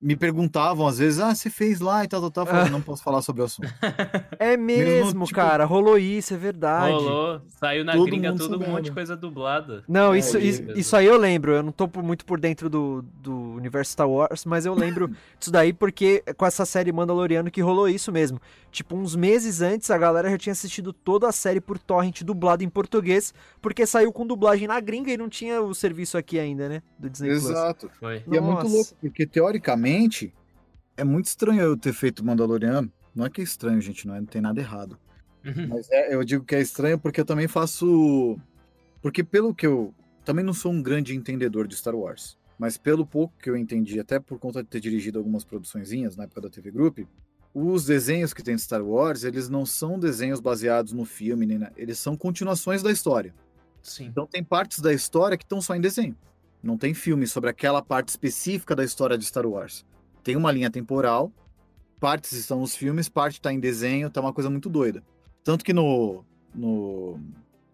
me perguntavam às vezes, ah, você fez lá e tal, tal, tal. Eu falei, não posso falar sobre o assunto. [LAUGHS] É mesmo, tipo, cara, rolou isso, é verdade. Rolou, saiu na Todo gringa mundo tudo um monte de coisa dublada. Não, É, isso, isso, isso aí eu lembro. Eu não tô por- muito por dentro do, do universo Star Wars, mas eu lembro [LAUGHS] disso daí porque é com essa série Mandaloriano que rolou isso mesmo. Tipo, uns meses antes a galera já tinha assistido toda a série por torrent dublada em português, porque saiu com dublagem na gringa e não tinha o serviço aqui ainda, né? Do Disney Plus. Exato. Foi. E é muito Nossa. louco, porque é muito estranho eu ter feito Mandaloriano. Não é que é estranho, gente, não, é, não tem nada errado. Uhum. Mas é, eu digo que é estranho porque eu também faço. Porque pelo que eu. Também não sou um grande entendedor de Star Wars. Mas pelo pouco que eu entendi, até por conta de ter dirigido algumas produçõezinhas na época da TV Group, os desenhos que tem de Star Wars, eles não são desenhos baseados no filme, nem na... eles são continuações da história. Sim. Então tem partes da história que estão só em desenho. Não tem filme sobre aquela parte específica da história de Star Wars. Tem uma linha temporal, partes estão nos filmes, parte está em desenho, tá uma coisa muito doida. Tanto que no no,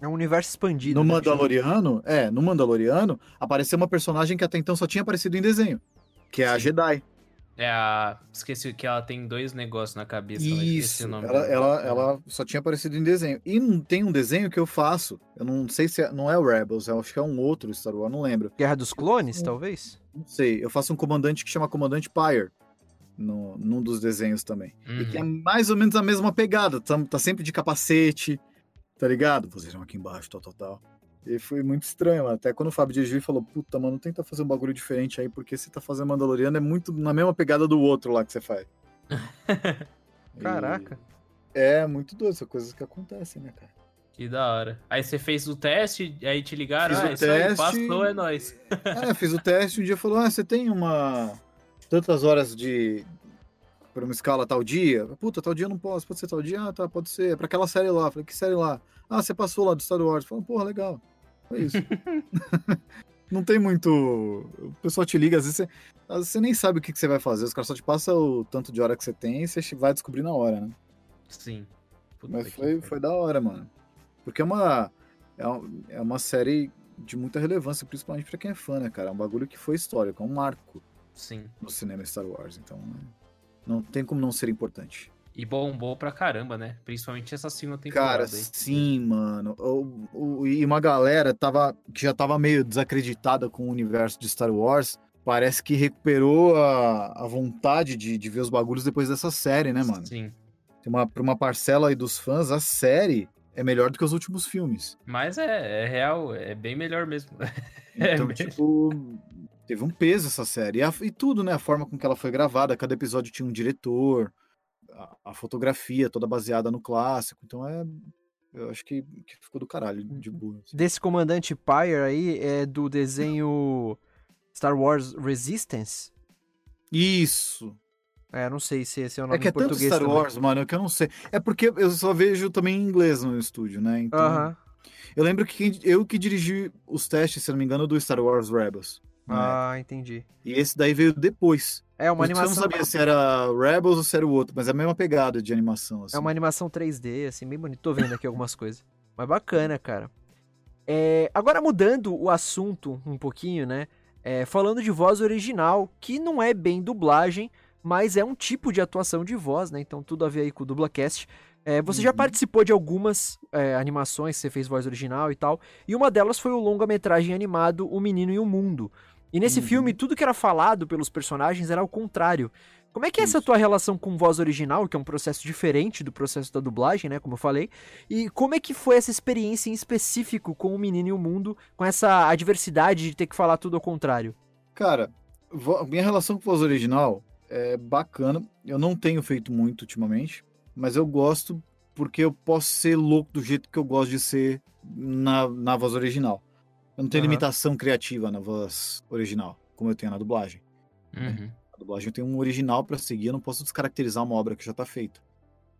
É um universo expandido. no né? Mandaloriano, é, no Mandaloriano apareceu uma personagem que até então só tinha aparecido em desenho, que é a Sim. Jedi. É a. Esqueci que ela tem dois negócios na cabeça. Isso, o nome ela, dela. ela, ela só tinha aparecido em desenho. E não tem um desenho que eu faço, eu não sei se é, não é o Rebels, eu acho que é um outro Star Wars, não lembro. Guerra dos Clones, talvez? Não sei, eu faço um comandante que chama Comandante Pyre, no, num dos desenhos também. E que é Uhum. mais ou menos a mesma pegada, tá, tá sempre de capacete, tá ligado? Vocês vão aqui embaixo, tal, tal, tal. E foi muito estranho, até quando o Fábio dirigiu e falou, puta, mano, tenta fazer um bagulho diferente aí, porque você tá fazendo Mandaloriano, é muito na mesma pegada do outro lá que você faz. [LAUGHS] E Caraca. É, muito doido, são coisas que acontecem, né, cara? Que da hora. Aí você fez o teste, aí te ligaram, Fiz ah, o isso aí, teste. passou, é nóis. [LAUGHS] É, fiz o teste, um dia falou, ah, você tem uma... tantas horas de... Por uma escala tal dia? Puta, tal dia eu não posso, pode ser tal dia? Ah, tá, pode ser. É pra aquela série lá. Falei, que série lá? Ah, você passou lá do Star Wars. Falei, porra, legal. Foi isso. [LAUGHS] não tem muito... O pessoal te liga, às vezes você, às vezes você nem sabe o que, que você vai fazer. Os caras só te passam o tanto de hora que você tem e você vai descobrir na hora, né? Sim. Puta Mas foi, foi da hora, mano. Porque é uma, é é uma série de muita relevância, principalmente pra quem é fã, né, cara? É um bagulho que foi histórico, é um marco Sim. no cinema Star Wars. Então, né, não tem como não ser importante. E bombou pra caramba, né? Principalmente essa segunda temporada Cara, aí. sim, mano. O, o- e uma galera tava, que já tava meio desacreditada com o universo de Star Wars. Parece que recuperou a, a vontade de, de ver os bagulhos depois dessa série, né, mano? Sim. Tem uma, pra uma parcela aí dos fãs, a série é melhor do que os últimos filmes. Mas é, é real, é bem melhor mesmo. [LAUGHS] É Então, mesmo. tipo, teve um peso essa série. E, a- e tudo, né? A forma com que ela foi gravada, cada episódio tinha um diretor, a, a fotografia toda baseada no clássico. Então é. Eu acho que, que ficou do caralho de boa. assim. Desse comandante Pyre aí é do desenho Star Wars Resistance. Isso! É, não sei se esse é o nome É que é tanto Star também. Wars, mano, que eu não sei. É porque eu só vejo também em inglês no estúdio, né? Então. Aham. Eu lembro que eu que dirigi os testes, se não me engano, do Star Wars Rebels. Né? Ah, entendi. E esse daí veio depois. É uma animação. Eu não sabia se era Rebels ou se era o outro, mas é a mesma pegada de animação. Assim. É uma animação 3D, assim, bem bonito. Tô vendo aqui algumas coisas. Mas bacana, cara. É, agora mudando o assunto um pouquinho, né? É, falando de voz original, que não é bem dublagem, mas é um tipo de atuação de voz, né? Então tudo a ver aí com o Dublacast. É, você Uhum. já participou de algumas é, animações, você fez voz original e tal, e uma delas foi o longa-metragem animado O Menino e o Mundo. E nesse Uhum. filme, tudo que era falado pelos personagens era ao contrário. Como é que é essa tua relação com voz original, que é um processo diferente do processo da dublagem, né, como eu falei? E como é que foi essa experiência em específico com o Menino e o Mundo, com essa adversidade de ter que falar tudo ao contrário? Cara, minha relação com voz original é bacana. Eu não tenho feito muito ultimamente, mas eu gosto porque eu posso ser louco do jeito que eu gosto de ser na, na voz original. Eu não tenho Aham. limitação criativa na voz original, como eu tenho na dublagem. Uhum. Na dublagem eu tenho um original pra seguir, eu não posso descaracterizar uma obra que já tá feita.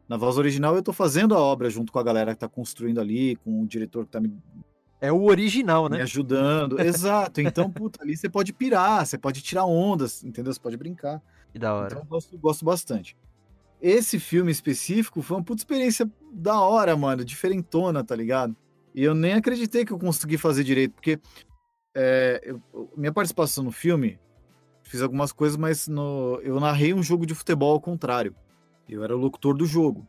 Na voz original eu tô fazendo a obra junto com a galera que tá construindo ali, com o diretor que tá me É o original, me né? ajudando. [LAUGHS] Exato. Então, puta, ali você pode pirar, você pode tirar ondas, entendeu? Você pode brincar. Que da hora. Então, eu gosto, gosto bastante. Esse filme específico foi uma puta experiência da hora, mano, diferentona, tá ligado? E eu nem acreditei que eu consegui fazer direito, porque é, eu- minha participação no filme, fiz algumas coisas, mas no- eu narrei um jogo de futebol ao contrário. Eu era o locutor do jogo.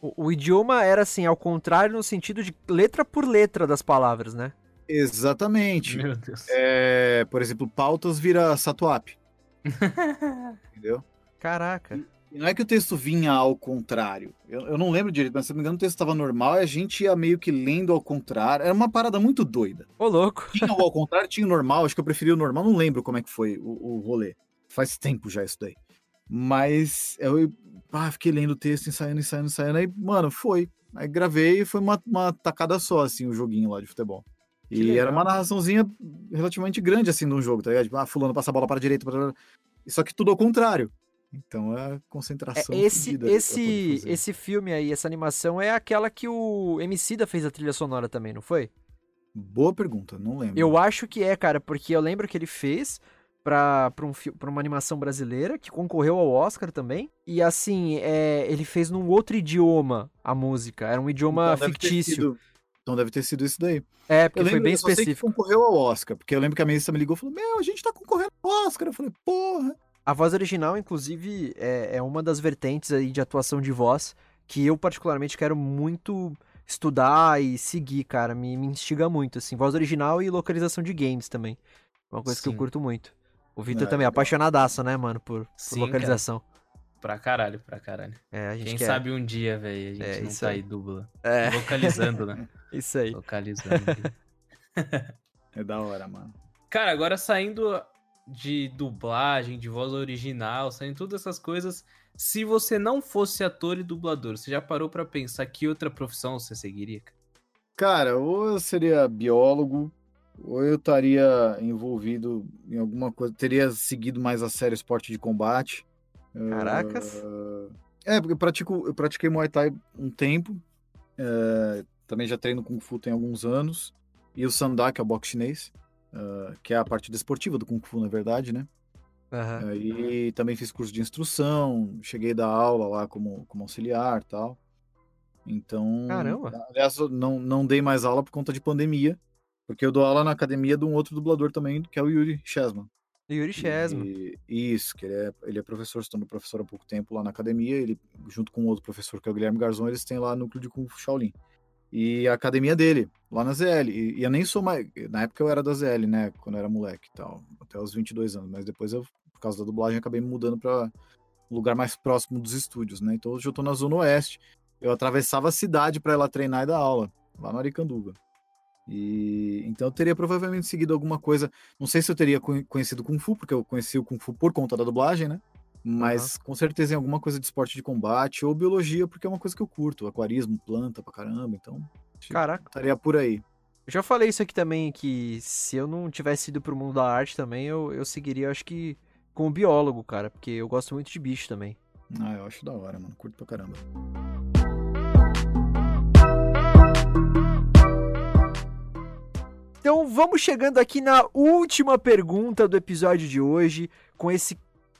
O, o idioma era assim, ao contrário, no sentido de letra por letra das palavras, né? Exatamente. Meu Deus. É, por exemplo, pautas vira satuap, [LAUGHS] entendeu? Caraca. E não é que o texto vinha ao contrário. Eu, eu não lembro direito, mas se não me engano, o texto estava normal e a gente ia meio que lendo ao contrário. Era uma parada muito doida. Ô, louco. Tinha o ao contrário, tinha o normal. Acho que eu preferi o normal. Não lembro como é que foi o, o rolê. Faz tempo já isso daí. Mas eu ah, fiquei lendo o texto, ensaiando, ensaiando, ensaiando. Aí, mano, foi. Aí gravei e foi uma, uma tacada só, assim, o joguinho lá de futebol. Que E era legal. uma narraçãozinha relativamente grande, assim, de um jogo, tá ligado? Tipo, ah, fulano passa a bola para a direita, para... só que tudo ao contrário. Então é É, concentração. esse, poder esse, fazer. esse filme aí, essa animação, é aquela que o Emicida fez a trilha sonora também, não foi? Boa pergunta, não lembro. Eu acho que é, cara, porque eu lembro que ele fez pra, pra, um, pra uma animação brasileira que concorreu ao Oscar também. E assim, é, ele fez num outro idioma a música. Era um idioma Então fictício. sido- Então deve ter sido isso daí. É, porque Eu foi lembro, bem específico. concorreu ao Oscar, porque eu lembro que a Melissa me ligou e falou: Meu, a gente tá concorrendo ao Oscar. Eu falei: Porra. A voz original, inclusive, é, é uma das vertentes aí de atuação de voz que eu particularmente quero muito estudar e seguir, cara. Me, me instiga muito, assim. Voz original e localização de games também. É uma coisa que eu Sim. curto muito. O Vitor É, também, legal. apaixonadaço, né, mano, por, por Sim, localização. Pra caralho, pra caralho. É, a gente Quem quer. sabe um dia, velho, a gente É, não tá aí. aí dubla. É, Localizando, né? [LAUGHS] isso aí. Localizando. [LAUGHS] [LAUGHS] É da hora, mano. Cara, agora saindo de dublagem, de voz original, saindo todas essas coisas, se você não fosse ator e dublador, você já parou pra pensar que outra profissão você seguiria? cara? Ou eu seria biólogo, ou eu estaria envolvido em alguma coisa, teria seguido mais a sério esporte de combate. Caracas. Ah, É, porque eu, pratico, eu pratiquei Muay Thai um tempo, é, também já treino Kung Fu tem alguns anos, e o Sanda, que é o boxe chinês, ah, que é a parte desportiva do Kung Fu, na verdade, né? Aí também fiz curso de instrução, cheguei a dar aula lá como, como auxiliar e tal. Então. Caramba. Aliás, não, não dei mais aula por conta de pandemia, porque eu dou aula na academia de um outro dublador também, que é o Yuri Chesman. Yuri Chesman. E- Isso, que ele é, ele é professor, se tornou professor há pouco tempo lá na academia. Ele, junto com outro professor, que é o Guilherme Garzon, eles têm lá núcleo de Kung Fu Shaolin. E a academia dele, lá na ZL. E, e eu nem sou mais. Na época eu era da ZL, né? Quando eu era moleque e tal, até os 22 anos. Mas depois eu, por causa da dublagem, acabei me mudando para um lugar mais próximo dos estúdios, né? Então hoje eu tô na Zona Oeste. Eu atravessava a cidade para ir lá treinar e dar aula, lá no Aricanduva. E então eu teria provavelmente seguido alguma coisa. Não sei se eu teria conhe- conhecido Kung Fu, porque eu conheci o Kung Fu por conta da dublagem, né? Mas com certeza em alguma coisa de esporte de combate ou biologia, porque é uma coisa que eu curto. Aquarismo, planta pra caramba, então Caraca. estaria por aí. Eu já falei isso aqui também, que se eu não tivesse ido pro mundo da arte também, eu, eu seguiria, acho que, como biólogo, cara. Porque eu gosto muito de bicho também. Ah, eu acho da hora, mano. Curto pra caramba. Então vamos chegando aqui na última pergunta do episódio de hoje, com esse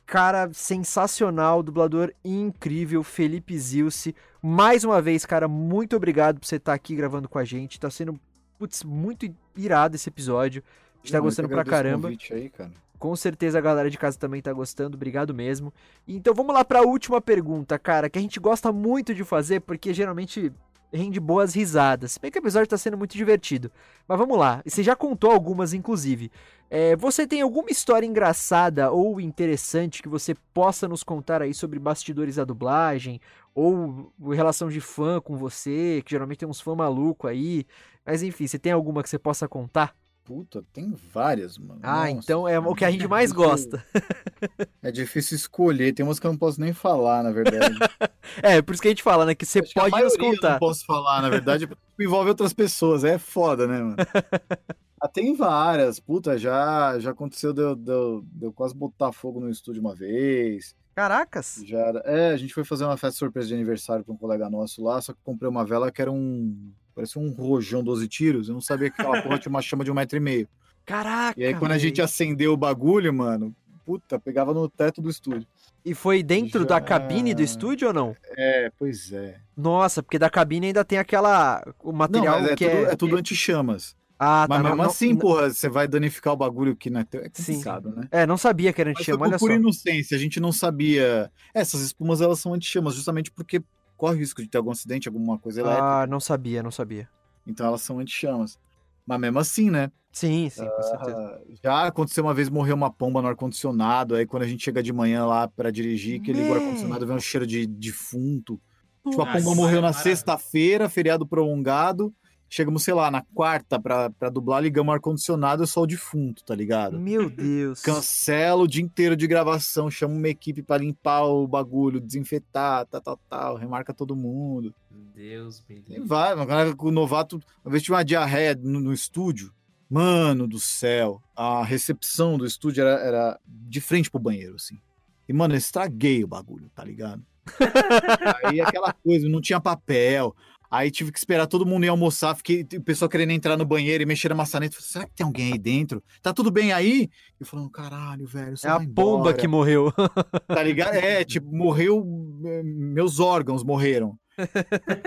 cara sensacional, dublador incrível, Felipe Zilce. Mais uma vez, cara, muito obrigado por você estar aqui gravando com a gente. Tá sendo, putz, muito irado esse episódio. A gente tá Eu gostando que pra caramba. aí, cara. Com certeza a galera de casa também tá gostando, obrigado mesmo. Então vamos lá para a última pergunta, cara, que a gente gosta muito de fazer porque geralmente rende boas risadas. Bem que o episódio tá sendo muito divertido. Mas vamos lá, você já contou algumas, inclusive. É, você tem alguma história engraçada ou interessante que você possa nos contar aí sobre bastidores da dublagem? Ou relação de fã com você, que geralmente tem uns fã maluco aí. Mas enfim, você tem alguma que você possa contar? Puta, tem várias, mano. Ah, Nossa, então é o que a gente é mais difícil- gosta. É difícil escolher, tem umas que eu não posso nem falar, na verdade. [LAUGHS] É, por isso que a gente fala, né? Que você Acho que a pode nos maioria eu contar. não posso falar, na verdade, [LAUGHS] porque envolve outras pessoas. É foda, né, mano? [LAUGHS] ah, tem várias. Puta, já, já aconteceu de eu, de, eu, de eu quase botar fogo no estúdio uma vez. Caracas! Já era- É, a gente foi fazer uma festa surpresa de aniversário pra um colega nosso lá, só que comprei uma vela que era um. Parecia um rojão 12 tiros. Eu não sabia que aquela porra tinha uma chama de um metro e meio. Caraca! E aí, quando a gente acendeu o bagulho, mano, puta, pegava no teto do estúdio. E foi dentro da Já- cabine do estúdio ou não? É, pois é. Nossa, porque da cabine ainda tem aquela. O Não, material mas é, que tudo, é. é tudo anti-chamas. Ah, Mas tá. mesmo não, assim, não, porra, você vai danificar o bagulho que não é teu. É Sim. complicado, né? É, não sabia que era anti-chama, por olha só. pura inocência, a gente não sabia. Essas espumas, elas são anti-chamas, justamente porque corre o risco de ter algum acidente, alguma coisa elétrica. Ah, não sabia, não sabia. Então elas são anti-chamas. Mas mesmo assim, né? Sim, sim, com certeza. Ah, Já aconteceu uma vez morrer uma pomba no ar-condicionado, aí quando a gente chega de manhã lá pra dirigir, aquele Meu. ar-condicionado vem um cheiro de defunto. Tipo, a Nossa, pomba morreu na sexta-feira, feriado prolongado. Chegamos, sei lá, na quarta pra, pra dublar, ligamos o ar-condicionado, é só o defunto, tá ligado? Meu Deus. Cancela o dia inteiro de gravação, chama uma equipe pra limpar o bagulho, desinfetar, tal, tal, tal, remarca todo mundo. Deus uma galera com o novato, uma vez tinha uma diarreia no, no estúdio. Mano do céu, a recepção do estúdio era, era de frente pro banheiro, assim. E, mano, eu estraguei o bagulho, tá ligado? [LAUGHS] Aí aquela coisa, não tinha papel. Aí tive que esperar todo mundo ir almoçar. Fiquei, o pessoal querendo entrar no banheiro e mexer na maçaneta. Falei, Será que tem alguém aí dentro? Tá tudo bem aí? Eu falando, caralho, velho. É a embora." que morreu. Tá ligado? É, tipo, morreu. eh, Meus órgãos morreram.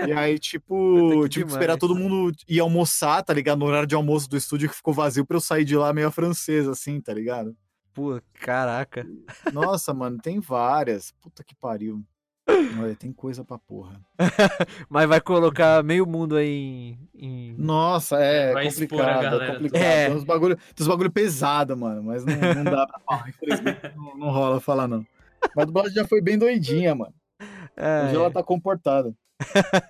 E aí, tipo, [LAUGHS] tive que esperar todo mundo ir almoçar, tá ligado? No horário de almoço do estúdio que ficou vazio pra eu sair de lá meio a francesa, assim, tá ligado? Pô, caraca. Nossa, mano, tem várias. Puta que pariu. Olha, tem coisa pra porra. [LAUGHS] Mas vai colocar meio mundo aí em. em- Nossa, é Vai complicado, é galera. complicado. É. Tem uns bagulho, tem uns bagulho pesado, mano, mas não, não dá pra falar, infelizmente [LAUGHS] não, não rola falar, não. Mas a dublagem já foi bem doidinha, mano. É, Hoje ela tá comportada. [LAUGHS]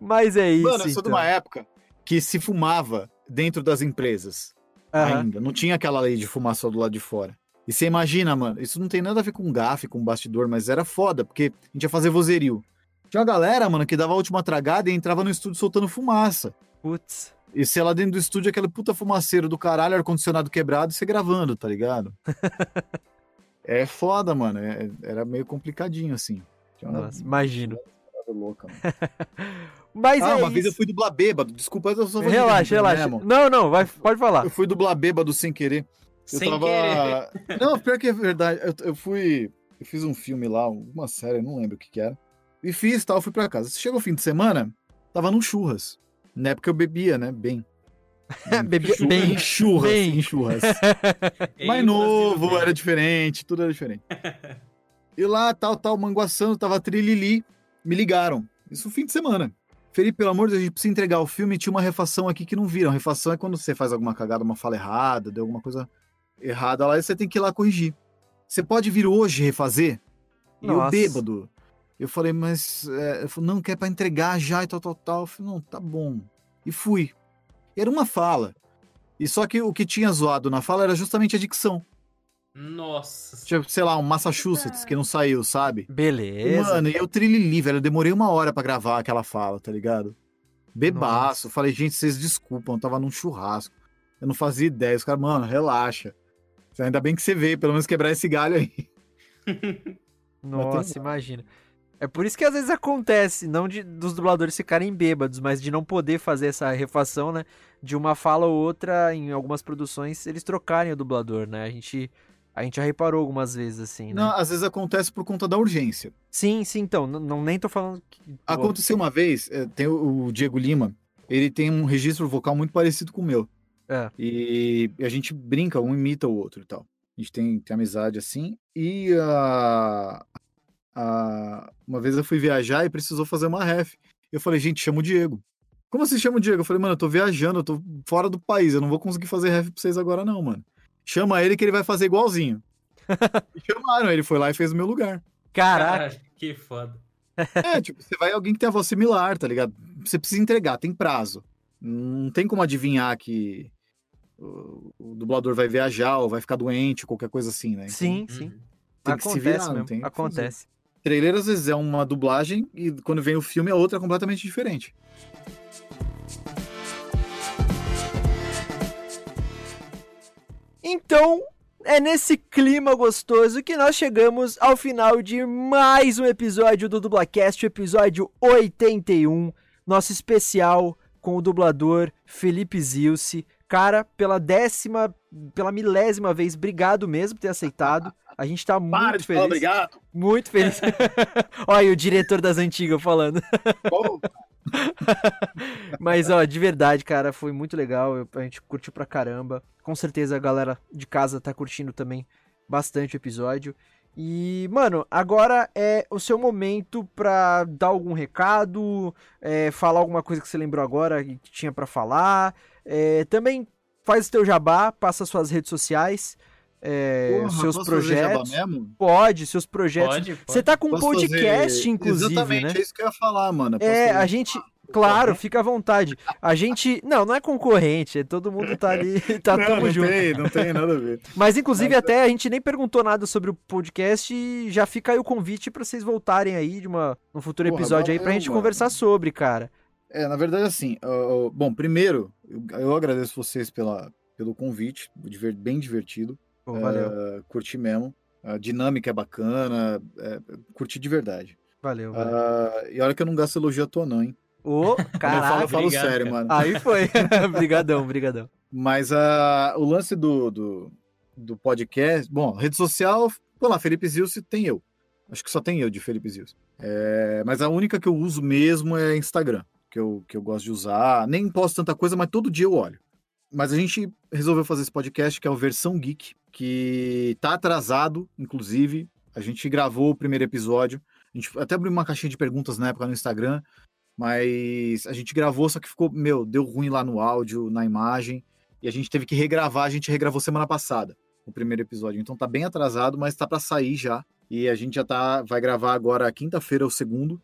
Mas é isso. Mano, eu sou de então. uma época que se fumava dentro das empresas Aham. ainda. Não tinha aquela lei de fumar só do lado de fora. E você imagina, mano, isso não tem nada a ver com gafe, com bastidor, mas era foda, porque a gente ia fazer vozerio. Tinha uma galera, mano, que dava a última tragada e entrava no estúdio soltando fumaça. Putz. E sei lá dentro do estúdio aquele puta fumaceiro do caralho, ar-condicionado quebrado e você gravando, tá ligado? [LAUGHS] é foda, mano. é- era meio complicadinho, assim. Uma Nossa, imagino. louca. [LAUGHS] Mas Ah, é uma vez eu isso. fui dublar bêbado. Desculpa, eu só vou Relaxa, dizer relaxa. mesmo. Não, não, vai, pode falar. Eu fui dublar bêbado sem querer. Eu Sem tava. querer. [LAUGHS] Não, pior que é verdade. Eu, eu fui. Eu fiz um filme lá, uma série, não lembro o que, que era. E fiz tal, fui pra casa. Chegou o fim de semana, tava num churras. Na época eu bebia, né? Bem. [LAUGHS] Bebia Chu- bem. Em churras. bem. Em churras. [LAUGHS] Mais novo, era diferente, tudo era diferente. E lá, tal, tal, manguaçando, tava trilili, me ligaram. Isso fim de semana. Felipe, pelo amor de Deus, a gente precisa entregar o filme. Tinha uma refação aqui que não viram. Refação é quando você faz alguma cagada, uma fala errada, deu alguma coisa errada lá e você tem que ir lá corrigir. Você pode vir hoje refazer? E eu Nossa. bêbado. Eu falei, mas. É, eu falei, não, quer pra entregar já e tal, tal, tal. Eu falei, não, tá bom. E fui. Era uma fala. E só que o que tinha zoado na fala era justamente a dicção. Nossa. Tipo, sei lá, um Massachusetts que não saiu, sabe? Beleza. Mano, e eu trilili, velho. Eu demorei uma hora pra gravar aquela fala, tá ligado? Bebaço. Falei, gente, vocês desculpam, eu tava num churrasco. Eu não fazia ideia. Os caras, mano, relaxa. Ainda bem que você veio, pelo menos quebrar esse galho aí. [LAUGHS] Nossa, imagina. É por isso que às vezes acontece, não de, dos dubladores ficarem bêbados, mas de não poder fazer essa refação, né? De uma fala ou outra, em algumas produções, eles trocarem o dublador, né? A gente, a gente já reparou algumas vezes, assim, né? Não, às vezes acontece por conta da urgência. Sim, sim, então. Não, não- nem tô falando que. Aconteceu uma vez, eh, tem o Diego Lima, ele tem um registro vocal muito parecido com o meu. É. E a gente brinca, um imita o outro e tal. A gente tem, tem amizade assim. E a, a, uma vez eu fui viajar e precisou fazer uma ref. Eu falei, gente, chama o Diego. Como assim chama o Diego? Eu falei, mano, eu tô viajando, eu tô fora do país, eu não vou conseguir fazer ref pra vocês agora, não, mano. Chama ele que ele vai fazer igualzinho. [LAUGHS] e chamaram, ele foi lá e fez o meu lugar. Caraca. Cara, que foda. É, tipo, você vai alguém que tem a voz similar, tá ligado? Você precisa entregar, tem prazo. Não tem como adivinhar que o, o dublador vai viajar ou vai ficar doente, qualquer coisa assim, né? Então, Sim, sim. tem que Acontece se virar, não mesmo. tem o que. Acontece. Trailer às vezes é uma dublagem e quando vem o filme a outra é completamente diferente. Então, é nesse clima gostoso que nós chegamos ao final de mais um episódio do Dublacast, o episódio 81, nosso especial com o dublador Felipe Zilce. Cara, pela décima, pela milésima vez, obrigado mesmo por ter aceitado. A gente tá muito Para de feliz. falar obrigado. Muito feliz. [LAUGHS] Olha o diretor das antigas falando. [LAUGHS] Mas, ó, de verdade, cara, foi muito legal. A gente curtiu pra caramba. Com certeza a galera de casa tá curtindo também bastante o episódio. E, mano, agora é o seu momento pra dar algum recado, é, falar alguma coisa que você lembrou agora e que tinha pra falar. É, também faz o teu jabá, passa suas redes sociais, é, porra, seus posso fazer jabá projetos. mesmo? Pode, seus projetos. Pode, pode. Você tá com um podcast, fazer- inclusive, Exatamente, né? é isso que eu ia falar, mano. É, posso a fazer- gente. Claro, fica à vontade. A gente. Não, não é concorrente, é todo mundo tá ali, [LAUGHS] tá não, tamo não junto. tem, não tem nada a ver. Mas inclusive até a gente nem perguntou nada sobre o podcast e já fica aí o convite pra vocês voltarem aí de uma um futuro Porra, episódio aí pra valeu, gente mano. conversar sobre, cara. É, na verdade, assim, ó, bom, primeiro, eu, eu agradeço vocês pela, pelo convite, bem divertido, Pô, valeu, é, curti mesmo, a dinâmica é bacana, é, curti de verdade. valeu, valeu. Ah, e olha que eu não gasto elogio à toa não, hein? Ô, [LAUGHS] eu falo, eu falo Obrigado, sério, cara. mano. Aí foi. [LAUGHS] brigadão, brigadão. Mas ah, o lance do, do, do podcast, bom, rede social, pô lá, Felipe Zilce tem eu. Acho que só tem eu de Felipe Zilce. É, mas a única que eu uso mesmo é Instagram, que eu, que eu gosto de usar. Nem posto tanta coisa, mas todo dia eu olho. Mas a gente resolveu fazer esse podcast, que é o Versão Geek, que tá atrasado, inclusive. A gente gravou o primeiro episódio. A gente até abriu uma caixinha de perguntas na época no Instagram, mas a gente gravou, só que ficou, meu, deu ruim lá no áudio, na imagem, e a gente teve que regravar. A gente regravou semana passada o primeiro episódio, então tá bem atrasado, mas tá para sair já. E a gente já tá, vai gravar agora quinta-feira o segundo,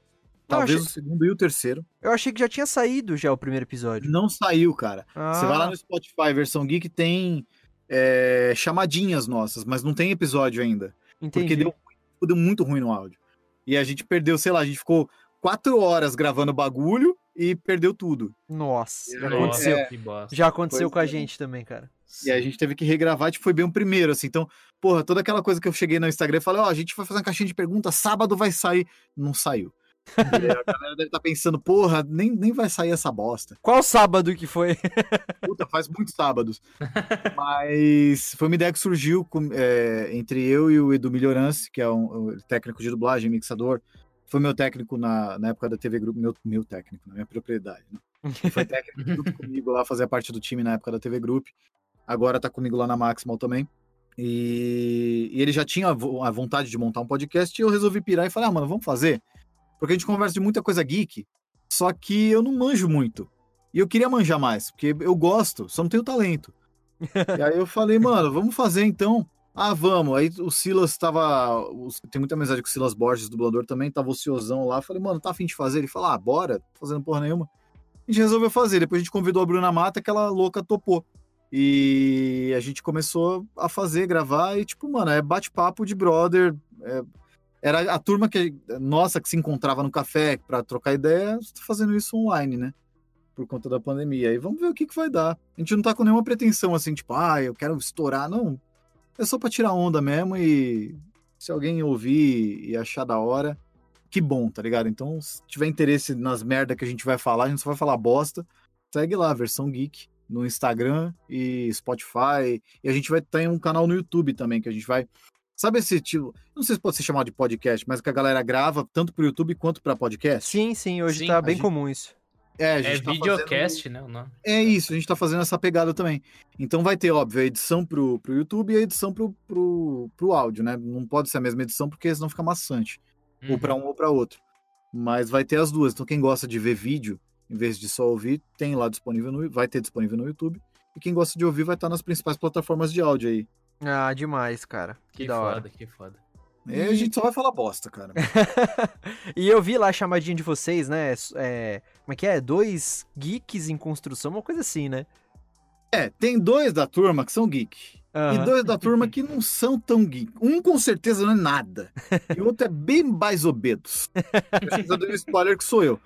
talvez achei- o segundo e o terceiro. Eu achei que já tinha saído já o primeiro episódio. Não saiu, cara. Você vai lá Ah, no Spotify, versão geek, tem é, chamadinhas nossas, mas não tem episódio ainda. entendi. Porque deu, deu muito ruim no áudio. E a gente perdeu, sei lá, a gente ficou quatro horas gravando o bagulho e perdeu tudo. Nossa, já aconteceu. é. Já aconteceu com a é. gente também, cara. E a gente teve que regravar, tipo, foi bem o primeiro, assim. Então, porra, toda aquela coisa que eu cheguei no Instagram e falei, ó, a gente vai fazer uma caixinha de perguntas, sábado vai sair. Não saiu. E a galera deve estar pensando, porra, nem, nem vai sair essa bosta. Qual sábado que foi? [LAUGHS] Puta, faz muitos sábados. Mas foi uma ideia que surgiu com- é, entre eu e o Edu Melhorance, que é um, um técnico de dublagem, mixador. Foi meu técnico na, na época da TV Grupo, meu, meu técnico, na minha propriedade. Né? Ele Foi técnico [LAUGHS] junto comigo lá, fazia parte do time na época da TV Group. Agora tá comigo lá na Maximal também. E, e ele já tinha a vo- a vontade de montar um podcast e eu resolvi pirar e falei, ah, mano, vamos fazer? Porque a gente conversa de muita coisa geek, só que eu não manjo muito. E eu queria manjar mais, porque eu gosto, só não tenho talento. e aí eu falei, mano, vamos fazer então. Ah, vamos. Aí o Silas tava. Tem muita amizade com o Silas Borges, dublador também, tava ociosão lá. Falei, mano, tá afim de fazer? Ele falou, ah, bora, tô fazendo porra nenhuma. A gente resolveu fazer. Depois a gente convidou a Bruna Mata, aquela louca topou. E a gente começou a fazer, gravar, e tipo, mano, é bate-papo de brother. é- Era a turma que nossa que se encontrava no café pra trocar ideia, tá fazendo isso online, né? Por conta da pandemia. E vamos ver o que, que vai dar. A gente não tá com nenhuma pretensão assim, tipo, ah, eu quero estourar. Não. É só pra tirar onda mesmo e se alguém ouvir e achar da hora, que bom, tá ligado? Então, se tiver interesse nas merda que a gente vai falar, a gente só vai falar bosta, segue lá, versão geek, no Instagram e Spotify. E a gente vai ter um canal no YouTube também, que a gente vai. Sabe esse tipo. Não sei se pode ser chamado de podcast, mas que a galera grava tanto pro YouTube quanto pra podcast. Sim, sim, hoje Sim, tá a bem gente- comum isso. É, a É gente tá videocast, fazendo- né? o? É isso, a gente tá fazendo essa pegada também. Então vai ter, óbvio, a edição pro, pro YouTube e a edição pro, pro, pro áudio, né? Não pode ser a mesma edição porque senão fica maçante. Ou Uhum. para um ou para outro. Mas vai ter as duas. Então quem gosta de ver vídeo, em vez de só ouvir, tem lá disponível no, vai ter disponível no YouTube. E quem gosta de ouvir vai estar nas principais plataformas de áudio aí. Ah, demais, cara. Que, Que da hora. foda, que foda. E a gente só vai falar bosta, cara. [LAUGHS] e eu vi lá a chamadinha de vocês, né? É, como é que é? Dois geeks em construção, uma coisa assim, né? É, tem dois da turma que são geek. E Aham. dois da turma que não são tão geek. Um com certeza não é nada. E o outro é bem mais obedos. Precisa do spoiler que sou eu.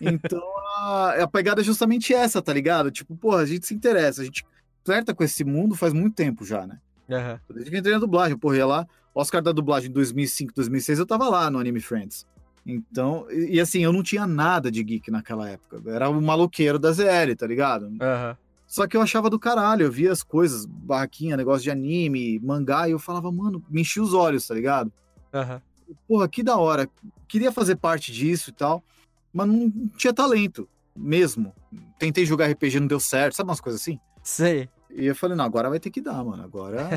Então a, a pegada é justamente essa, tá ligado? Tipo, porra, a gente se interessa. A gente flerta com esse mundo faz muito tempo já, né? Aham. Desde que eu entrei na dublagem, porra, ia lá. Oscar da dublagem em 2005, 2006, eu tava lá no Anime Friends. Então, e, e assim, eu não tinha nada de geek naquela época. Eu era o maloqueiro da ZL, tá ligado? Aham. Só que eu achava do caralho, eu via as coisas, barraquinha, negócio de anime, mangá, e eu falava, mano, me enchia os olhos, tá ligado? Aham. Porra, que da hora. Queria fazer parte disso e tal, mas não tinha talento mesmo. Tentei jogar RPG, não deu certo, sabe umas coisas assim? Sei. E eu falei, não, agora vai ter que dar, mano. Agora.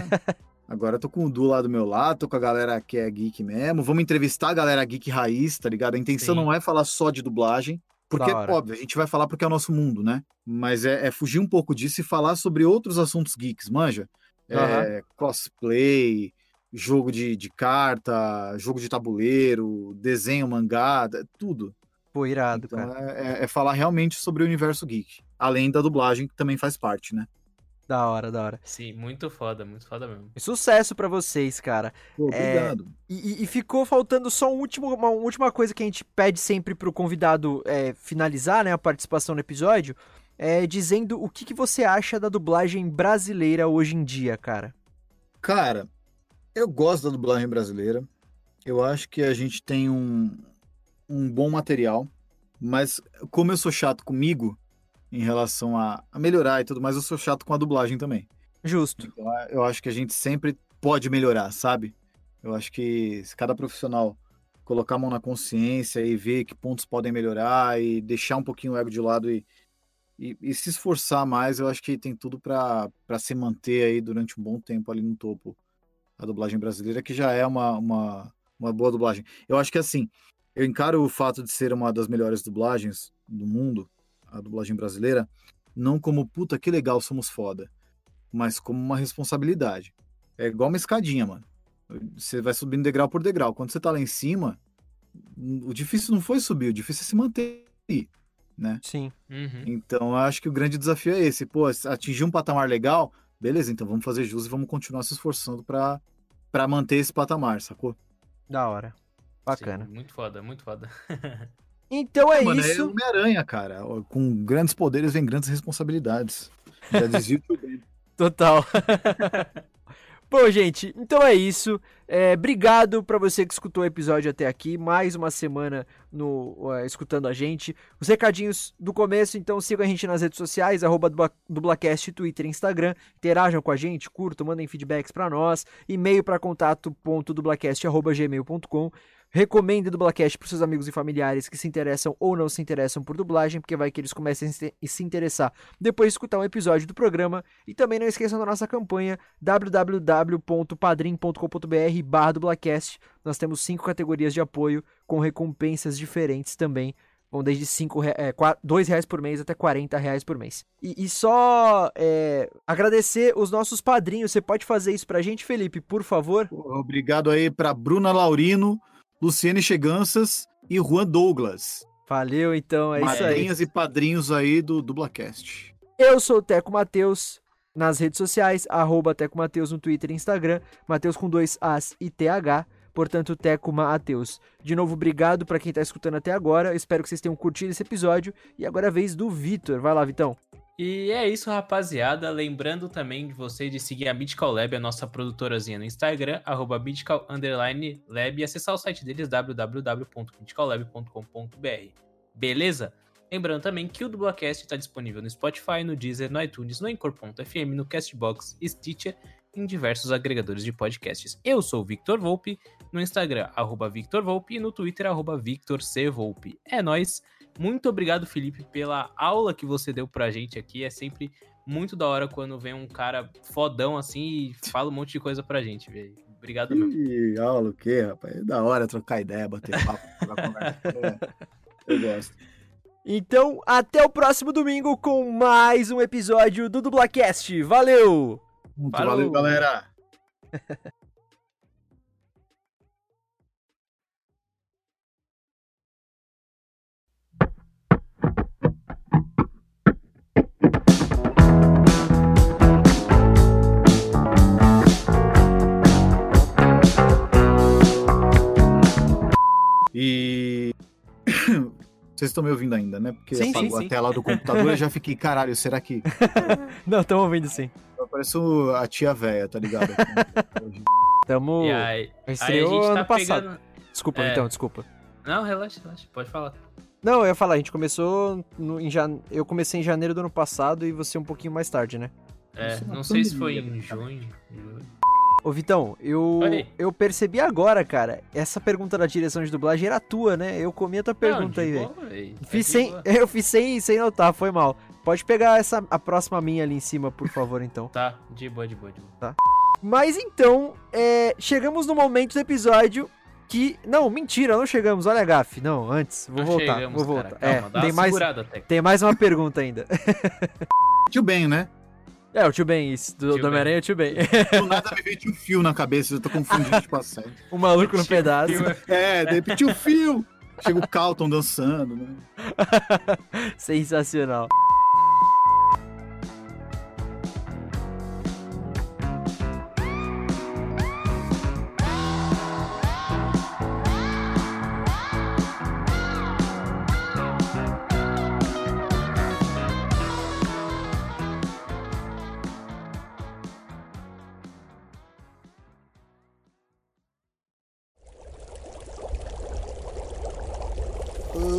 Agora eu tô com o Du lá do meu lado, tô com a galera que é geek mesmo. Vamos entrevistar a galera geek raiz, tá ligado? A intenção Sim. não é falar só de dublagem. Porque, óbvio, a gente vai falar porque é o nosso mundo, né? Mas é, é fugir um pouco disso e falar sobre outros assuntos geeks, manja? É, cosplay, jogo de, de carta, jogo de tabuleiro, desenho, mangá, tudo. Pô, irado, Então cara. é, é- é falar realmente sobre o universo geek. Além da dublagem, que também faz parte, né? Da hora, da hora. Sim, muito foda, muito foda mesmo. Sucesso pra vocês, cara. Pô, É, obrigado. E, e- e ficou faltando só um último, uma última coisa que a gente pede sempre pro convidado é, finalizar, né, a participação no episódio, é dizendo o que, que você acha da dublagem brasileira hoje em dia, cara. Cara, eu gosto da dublagem brasileira. Eu acho que a gente tem um, um bom material, mas como eu sou chato comigo em relação a, a melhorar e tudo mais, eu sou chato com a dublagem também. Justo. Então eu acho que a gente sempre pode melhorar, sabe? Eu acho que se cada profissional colocar a mão na consciência e ver que pontos podem melhorar e deixar um pouquinho o ego de lado e, e, e se esforçar mais, eu acho que tem tudo para se manter aí durante um bom tempo ali no topo a dublagem brasileira, que já é uma, uma, uma boa dublagem. Eu acho que assim, eu encaro o fato de ser uma das melhores dublagens do mundo, a dublagem brasileira, não como puta que legal, somos foda, mas como uma responsabilidade. É igual uma escadinha, mano. Você vai subindo degrau por degrau. Quando você tá lá em cima, o difícil não foi subir, o difícil é se manter aí, né? Sim. Uhum. Então eu acho que o grande desafio é esse. Pô, atingir um patamar legal, beleza, então vamos fazer jus e vamos continuar se esforçando pra para manter esse patamar, sacou? Da hora. Bacana. Sim, muito foda, muito foda. [LAUGHS] Então é Mano, é isso. Homem-Aranha, cara. Com grandes poderes vem grandes responsabilidades. Já dizia o. [LAUGHS] Total. [LAUGHS] Bom, gente, então é isso. É, obrigado pra você que escutou o episódio até aqui. Mais uma semana no, é, escutando a gente. Os recadinhos do começo, então sigam a gente nas redes sociais, arroba dubla- dublacast, Twitter e Instagram. Interajam com a gente, curtam, mandem feedbacks pra nós. E-mail pra contato.dublacast.gmail.com Recomende Dublacast pros seus amigos e familiares que se interessam ou não se interessam por dublagem, porque vai que eles comecem a se- interessar depois de escutar um episódio do programa. E também não esqueçam da nossa campanha www.padrim.com.br barra dublacast. Nós temos cinco categorias de apoio com recompensas diferentes também. Vão desde cinco, é, qua- dois reais por mês até 40 reais por mês. E, e só é, agradecer os nossos padrinhos. Você pode fazer isso pra gente, Felipe, por favor? Obrigado aí pra Bruna Laurino, Luciene Cheganças e Juan Douglas. Valeu, então, é isso aí. Madrinhas e padrinhos aí do Dublacast. Eu sou o Teco Mateus nas redes sociais, arroba Teco Mateus no Twitter e Instagram, Mateus com dois As e TH, portanto Teco Mateus. De novo, obrigado pra quem tá escutando até agora, espero que vocês tenham curtido esse episódio, e agora é a vez do Vitor, vai lá Vitão. E é isso, rapaziada. Lembrando também de você de seguir a Mythical Lab, a nossa produtorazinha no Instagram, arroba Lab, e acessar o site deles, www.mythicallab.com.br. Beleza? Lembrando também que o Dublacast está disponível no Spotify, no Deezer, no iTunes, no Anchor.fm, no Castbox, Stitcher em diversos agregadores de podcasts. Eu sou o Victor Volpe, no Instagram, arroba Victor Volpe, e no Twitter, arroba Victor C. Volpe. É nóis. Muito obrigado, Felipe, pela aula que você deu pra gente aqui. É sempre muito da hora quando vem um cara fodão assim e fala um monte de coisa pra gente, velho. Obrigado mesmo. Ih, aula o quê, rapaz? É da hora trocar ideia, bater papo, conversa. Eu gosto. Então, até o próximo domingo com mais um episódio do Dublacast. Valeu! Muito Falou. valeu, galera. E [COUGHS] vocês estão me ouvindo ainda, né? Porque Sim, apagou sim, sim. a tela do computador e eu já fiquei, caralho, será que [LAUGHS] Não, tamo ouvindo sim. eu pareço a tia véia, tá ligado? [LAUGHS] Tamo. E aí, aí a Estreou gente ano tá passado. pegando. Desculpa, É. então, desculpa. Não, relaxa, relaxa. Pode falar. Não, eu ia falar, a gente começou no, em jan... Eu comecei em janeiro do ano passado e você um pouquinho mais tarde, né? É, Isso é não sei se foi em cara. junho. Ô, Vitão, eu, Oi. eu percebi agora, cara, essa pergunta da direção de dublagem era tua, né? Eu comi a tua pergunta Não, aí, velho. É Fiz de sem, [LAUGHS] eu fiz sem, sem notar, foi mal. Pode pegar essa, a próxima minha ali em cima, por favor, então. Tá, de boa, de boa, de boa. Mas então, é, chegamos no momento do episódio que... Não, mentira, não chegamos, olha a gafe. Não, antes, vou Não voltar, chegamos, vou cara. voltar. Calma, é, dá tem uma mais, tem mais uma pergunta ainda. Tio Ben, né? É, o tio Ben, isso, do, Homem-Aranha é o tio Ben. [LAUGHS] Do nada me veio tio Fio na cabeça, eu tô confundindo tipo a série. o maluco no pedaço. [LAUGHS] É, de repente tio Fio! Chega o Calton dançando, né? [LAUGHS] Sensacional.